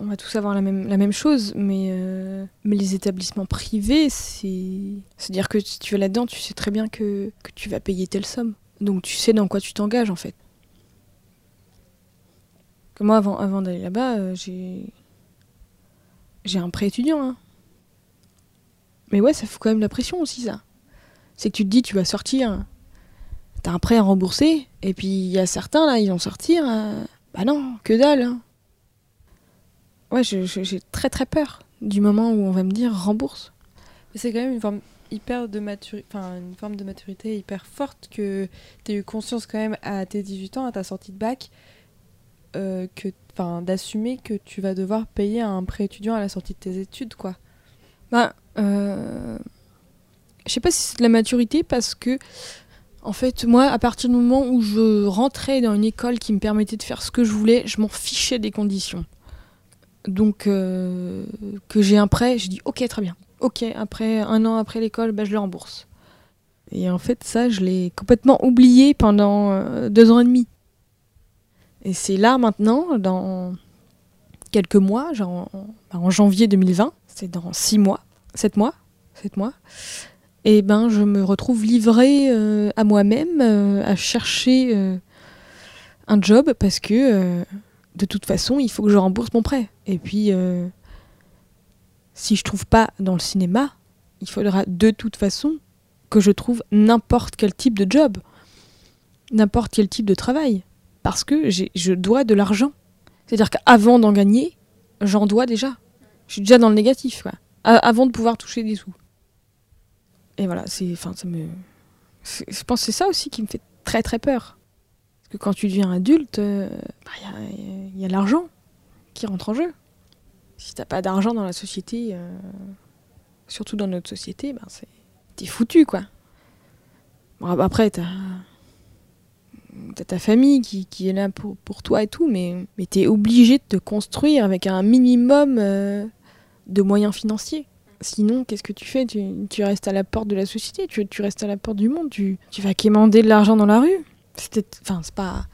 on va tous avoir la même la même chose, mais euh, mais les établissements privés, c'est c'est à dire que si tu vas là-dedans, tu sais très bien que que tu vas payer telle somme, donc tu sais dans quoi tu t'engages en fait. Que moi, avant avant d'aller là-bas, euh, j'ai j'ai un prêt étudiant. hein. Mais ouais, ça fout quand même la pression aussi ça. C'est que tu te dis, tu vas sortir, t'as un prêt à rembourser, et puis il y a certains là, ils vont sortir. euh, bah non, que dalle. hein. Ouais, j'ai très très peur du moment où on va me dire rembourse. Mais c'est quand même une forme hyper de maturité, enfin une forme de maturité hyper forte que tu as eu conscience quand même à tes 18 ans, à ta sortie de bac, euh, que, enfin d'assumer que tu vas devoir payer un prêt étudiant à la sortie de tes études, quoi. Bah, euh, je sais pas si c'est de la maturité parce que, en fait, moi, à partir du moment où je rentrais dans une école qui me permettait de faire ce que je voulais, je m'en fichais des conditions. Donc, euh, que j'ai un prêt, j'ai dit ok, très bien. Ok, après un an après l'école, bah, je le rembourse. Et en fait, ça, je l'ai complètement oublié pendant euh, deux ans et demi. Et c'est là maintenant, dans quelques mois, genre en, bah, en janvier 2020, c'est dans six mois, sept mois, sept mois, et ben je me retrouve livrée euh, à moi-même euh, à chercher euh, un job parce que de toute façon il faut que je rembourse mon prêt. Et puis si je trouve pas dans le cinéma, il faudra de toute façon que je trouve n'importe quel type de job, n'importe quel type de travail, parce que je dois de l'argent. C'est-à-dire qu'avant d'en gagner, j'en dois déjà. Je suis déjà dans le négatif, quoi. Avant de pouvoir toucher des sous. Et voilà, c'est, enfin, je pense que c'est ça aussi qui me fait très très peur. Parce que quand tu deviens adulte, euh, bah, il y a- il l'argent qui rentre en jeu. Si t'as pas d'argent dans la société, euh, surtout dans notre société, ben c'est, t'es foutu, quoi. Après, t'as, t'as ta famille qui, est là pour, pour toi et tout, mais, mais t'es obligé de te construire avec un minimum euh, de moyens financiers. Sinon, qu'est-ce que tu fais? Tu, restes à la porte de la société, tu, restes à la porte du monde, tu, vas quémander de l'argent dans la rue. C'est pas,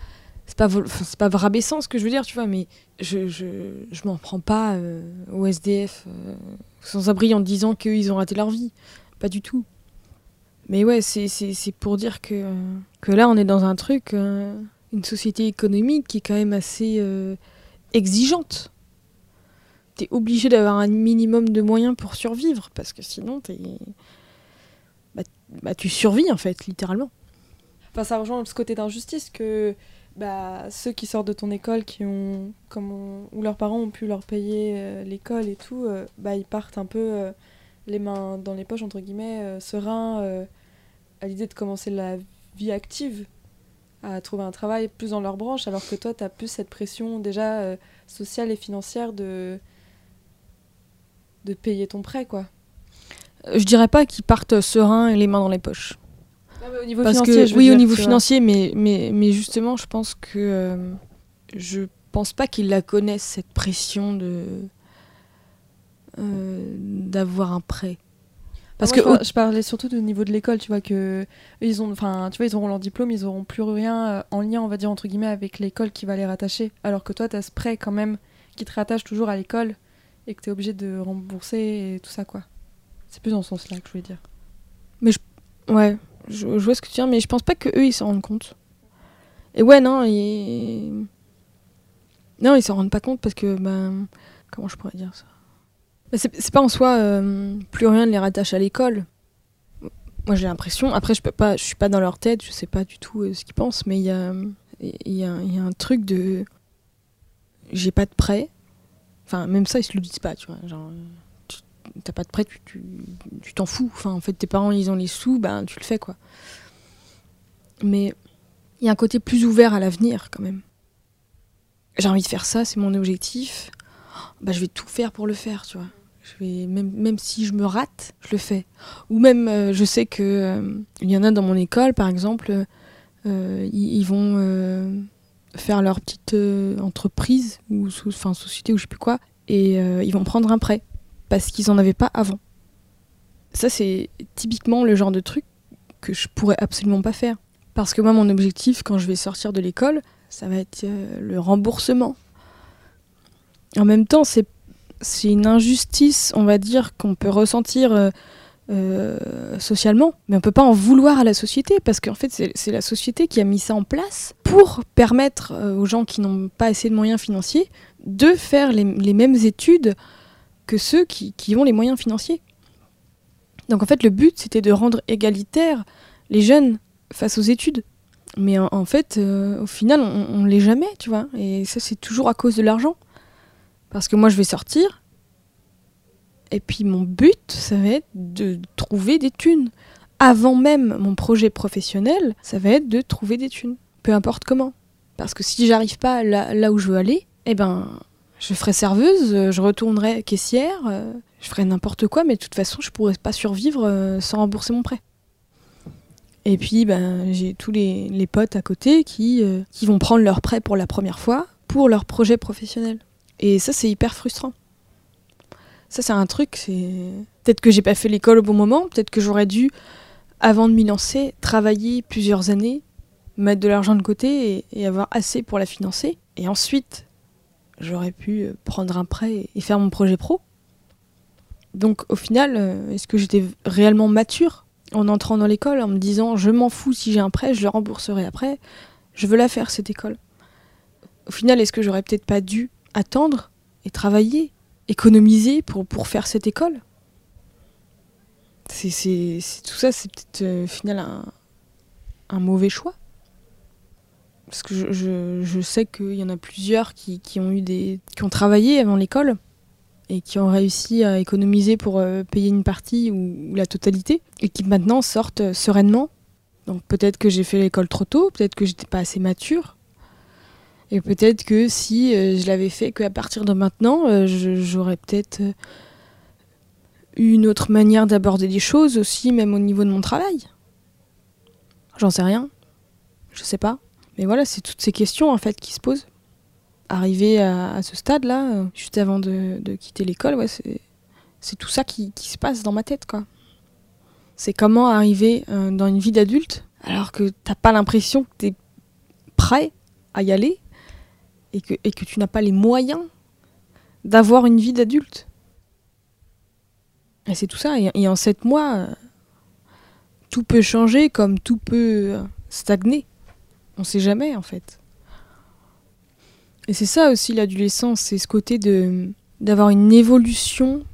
c'est pas, rabaissant ce que je veux dire, tu vois, mais je, je, m'en prends pas euh, au SDF euh, sans abri en disant qu'ils ont raté leur vie. Pas du tout. Mais ouais, c'est, pour dire que, que là, on est dans un truc, euh, une société économique qui est quand même assez euh, exigeante. Obligé d'avoir un minimum de moyens pour survivre, parce que sinon, t'es... Bah, bah, tu survis, en fait, littéralement. Enfin, ça rejoint ce côté d'injustice que bah, ceux qui sortent de ton école, qui ont, comme on- où leurs parents ont pu leur payer euh, l'école et tout, euh, bah, ils partent un peu euh, les mains dans les poches, entre guillemets, sereins, à l'idée de commencer la vie active, à trouver un travail plus dans leur branche, alors que toi, tu as plus cette pression déjà sociale et financière de, de payer ton prêt, quoi. Euh, Je dirais pas qu'ils partent sereins et les mains dans les poches. au niveau Parce financier, que, je veux oui, au niveau tu financier, mais, mais, mais justement, je pense que. euh, je pense pas qu'ils la connaissent, cette pression de. euh, d'avoir un prêt. Parce Moi, que. je, par- je parlais surtout du niveau de l'école, tu vois que ils ont, enfin, tu vois, ils auront leur diplôme, ils auront plus rien en lien, on va dire entre guillemets, avec l'école qui va les rattacher. Alors que toi, t'as ce prêt quand même qui te rattache toujours à l'école et que t'es obligé de rembourser et tout ça quoi. C'est plus dans ce sens-là que je voulais dire. Ouais, je, je vois ce que tu dire, mais je pense pas que eux ils s'en rendent compte. Et ouais, non, ils. Non, ils s'en rendent pas compte parce que, ben. Comment je pourrais dire ça? C'est pas en soi euh, plus rien de les rattache à l'école. Moi j'ai l'impression, après je peux pas, je suis pas dans leur tête, je sais pas du tout euh, ce qu'ils pensent, mais il y a, y, y a un truc de. J'ai pas de prêt. Enfin, même ça ils se le disent pas, tu vois. Genre, t'as pas de prêt, tu- t'en fous. Enfin, en fait, tes parents, ils ont les sous, ben, tu le fais, quoi. Mais il y a un côté plus ouvert à l'avenir, quand même. J'ai envie de faire ça, c'est mon objectif. Bah, je vais tout faire pour le faire, tu vois. Je vais, même, même si je me rate, je le fais. Ou même, euh, je sais que euh, il y en a dans mon école, par exemple, euh, ils, vont faire leur petite euh, entreprise, ou enfin, société, ou je sais plus quoi, et euh, ils vont prendre un prêt parce qu'ils en avaient pas avant. Ça, c'est typiquement le genre de truc que je pourrais absolument pas faire. Parce que moi, mon objectif, quand je vais sortir de l'école, ça va être euh, le remboursement. En même temps, c'est c'est une injustice, on va dire, qu'on peut ressentir euh, socialement, mais on peut pas en vouloir à la société, parce qu'en fait, c'est la société qui a mis ça en place pour permettre euh, aux gens qui n'ont pas assez de moyens financiers de faire les, mêmes études que ceux qui, qui ont les moyens financiers. Donc en fait, le but, c'était de rendre égalitaire les jeunes face aux études. Mais en, en fait, euh, au final, on, on l'est jamais, tu vois. Et ça, c'est toujours à cause de l'argent. Parce que moi, je vais sortir. Et puis, mon but, ça va être de trouver des thunes. Avant même mon projet professionnel, ça va être de trouver des thunes. Peu importe comment. Parce que si j'arrive pas là, là où je veux aller, eh ben, je ferai serveuse, euh, je retournerai caissière, euh, je ferai n'importe quoi, mais de toute façon, je pourrais pas survivre euh, sans rembourser mon prêt. Et puis, ben, j'ai tous les, les potes à côté qui, qui vont prendre leur prêt pour la première fois pour leur projet professionnel. Et ça, c'est hyper frustrant. Ça, c'est un truc, c'est. Peut-être que j'ai pas fait l'école au bon moment, peut-être que j'aurais dû, avant de m'y lancer, travailler plusieurs années, mettre de l'argent de côté et, avoir assez pour la financer. Et ensuite, j'aurais pu euh, prendre un prêt et faire mon projet pro. Donc, au final, euh, est-ce que j'étais réellement mature en entrant dans l'école, en me disant je m'en fous si j'ai un prêt, je le rembourserai après, je veux la faire cette école? Au final, est-ce que j'aurais peut-être pas dû attendre et travailler, économiser pour, pour faire cette école c'est, Tout ça, c'est peut-être euh, final un, un mauvais choix. Parce que je, je, sais qu'il y en a plusieurs qui, qui ont eu des. qui ont travaillé avant l'école et qui ont réussi à économiser pour euh, payer une partie ou, ou la totalité, et qui maintenant sortent euh, sereinement. Donc peut-être que j'ai fait l'école trop tôt, peut-être que j'étais pas assez mature, et peut-être que si euh, je l'avais fait qu'à partir de maintenant, euh, j'aurais peut-être eu une autre manière d'aborder les choses aussi, même au niveau de mon travail. J'en sais rien, je sais pas. Mais voilà, c'est toutes ces questions en fait qui se posent arrivé à, ce stade-là, euh, juste avant de, quitter l'école, c'est, tout ça qui, se passe dans ma tête, quoi. C'est comment arriver dans une vie d'adulte alors que t'as pas l'impression que t'es prêt à y aller et que, et que tu n'as pas les moyens d'avoir une vie d'adulte. Et c'est tout ça. Et, en sept mois, tout peut changer comme tout peut stagner. On sait jamais, en fait. Et c'est ça aussi l'adolescence, c'est ce côté de d'avoir une évolution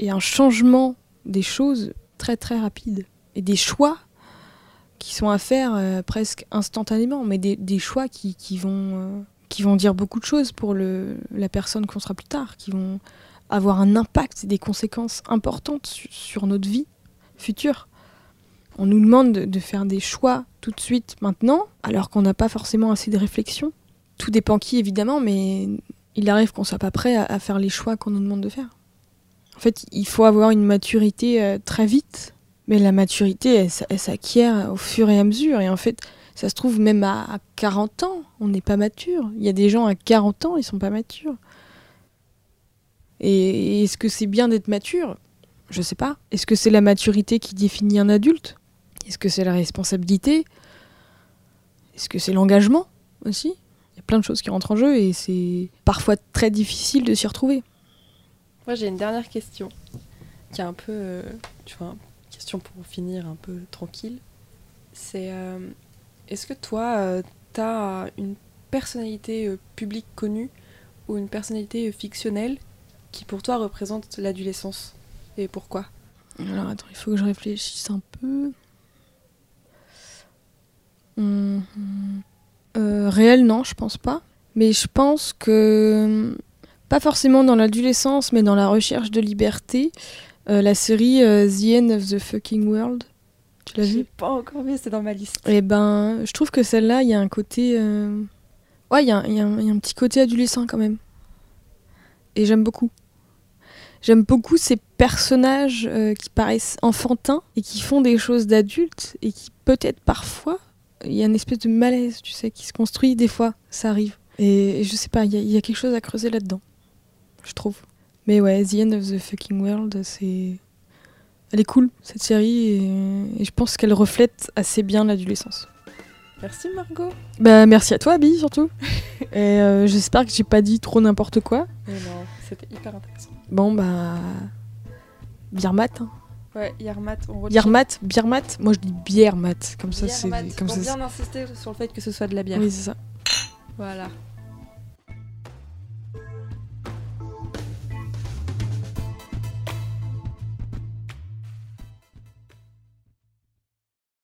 et un changement des choses très très rapide et des choix qui sont à faire euh, presque instantanément, mais des, des choix qui, qui vont euh, qui vont dire beaucoup de choses pour le, la personne qu'on sera plus tard, qui vont avoir un impact et des conséquences importantes su- sur notre vie future. On nous demande de, faire des choix tout de suite maintenant, alors qu'on n'a pas forcément assez de réflexion tout dépend qui évidemment, mais il arrive qu'on soit pas prêt à, faire les choix qu'on nous demande de faire. En fait, il faut avoir une maturité euh, très vite, mais la maturité, elle, elle s'acquiert au fur et à mesure. Et en fait, ça se trouve même à, à 40 ans, on n'est pas mature. Il y a des gens à 40 ans, ils sont pas matures. Et, et est-ce que c'est bien d'être mature? Je sais pas. Est-ce que c'est la maturité qui définit un adulte? Est-ce que c'est la responsabilité? Est-ce que c'est l'engagement aussi? Il y a plein de choses qui rentrent en jeu et c'est parfois très difficile de s'y retrouver. Moi, j'ai une dernière question qui est un peu, euh, tu vois, question pour finir un peu tranquille. C'est euh, est-ce que toi, tu as une personnalité euh, publique connue ou une personnalité euh, fictionnelle qui pour toi représente l'adolescence et pourquoi? Alors attends, il faut que je réfléchisse un peu. Hum, hum. Euh, réel, non, je pense pas. Mais je pense que, pas forcément dans l'adolescence, mais dans la recherche de liberté, euh, la série euh, The End of the Fucking World, tu l'as Je l'ai vu pas encore vu, c'est dans ma liste. Eh ben, je trouve que celle-là, il y a un côté. euh, Ouais, il y, a un- y y a petit côté adolescent quand même. Et j'aime beaucoup. J'aime beaucoup ces personnages euh, qui paraissent enfantins et qui font des choses d'adultes et qui, peut-être parfois, il y a une espèce de malaise, tu sais, qui se construit des fois. Ça arrive. Et, et je sais pas, il y, a- il y a quelque chose à creuser là-dedans. je trouve. Mais ouais, The End of the Fucking World, c'est. Elle est cool, cette série, et, et je pense qu'elle reflète assez bien l'adolescence. Merci Margot. Bah, merci à toi, Abby, surtout. et euh, j'espère que j'ai pas dit trop n'importe quoi. Mais non, c'était hyper intéressant. Bon, bah. Biermat. Hein. Ouais, Yermat, on. Biermat, Biermat. Moi, je dis bière mat. Comme ça, c'est. Comme pour ça, bien insister sur le fait que ce soit de la bière. Oui, c'est ça. Voilà.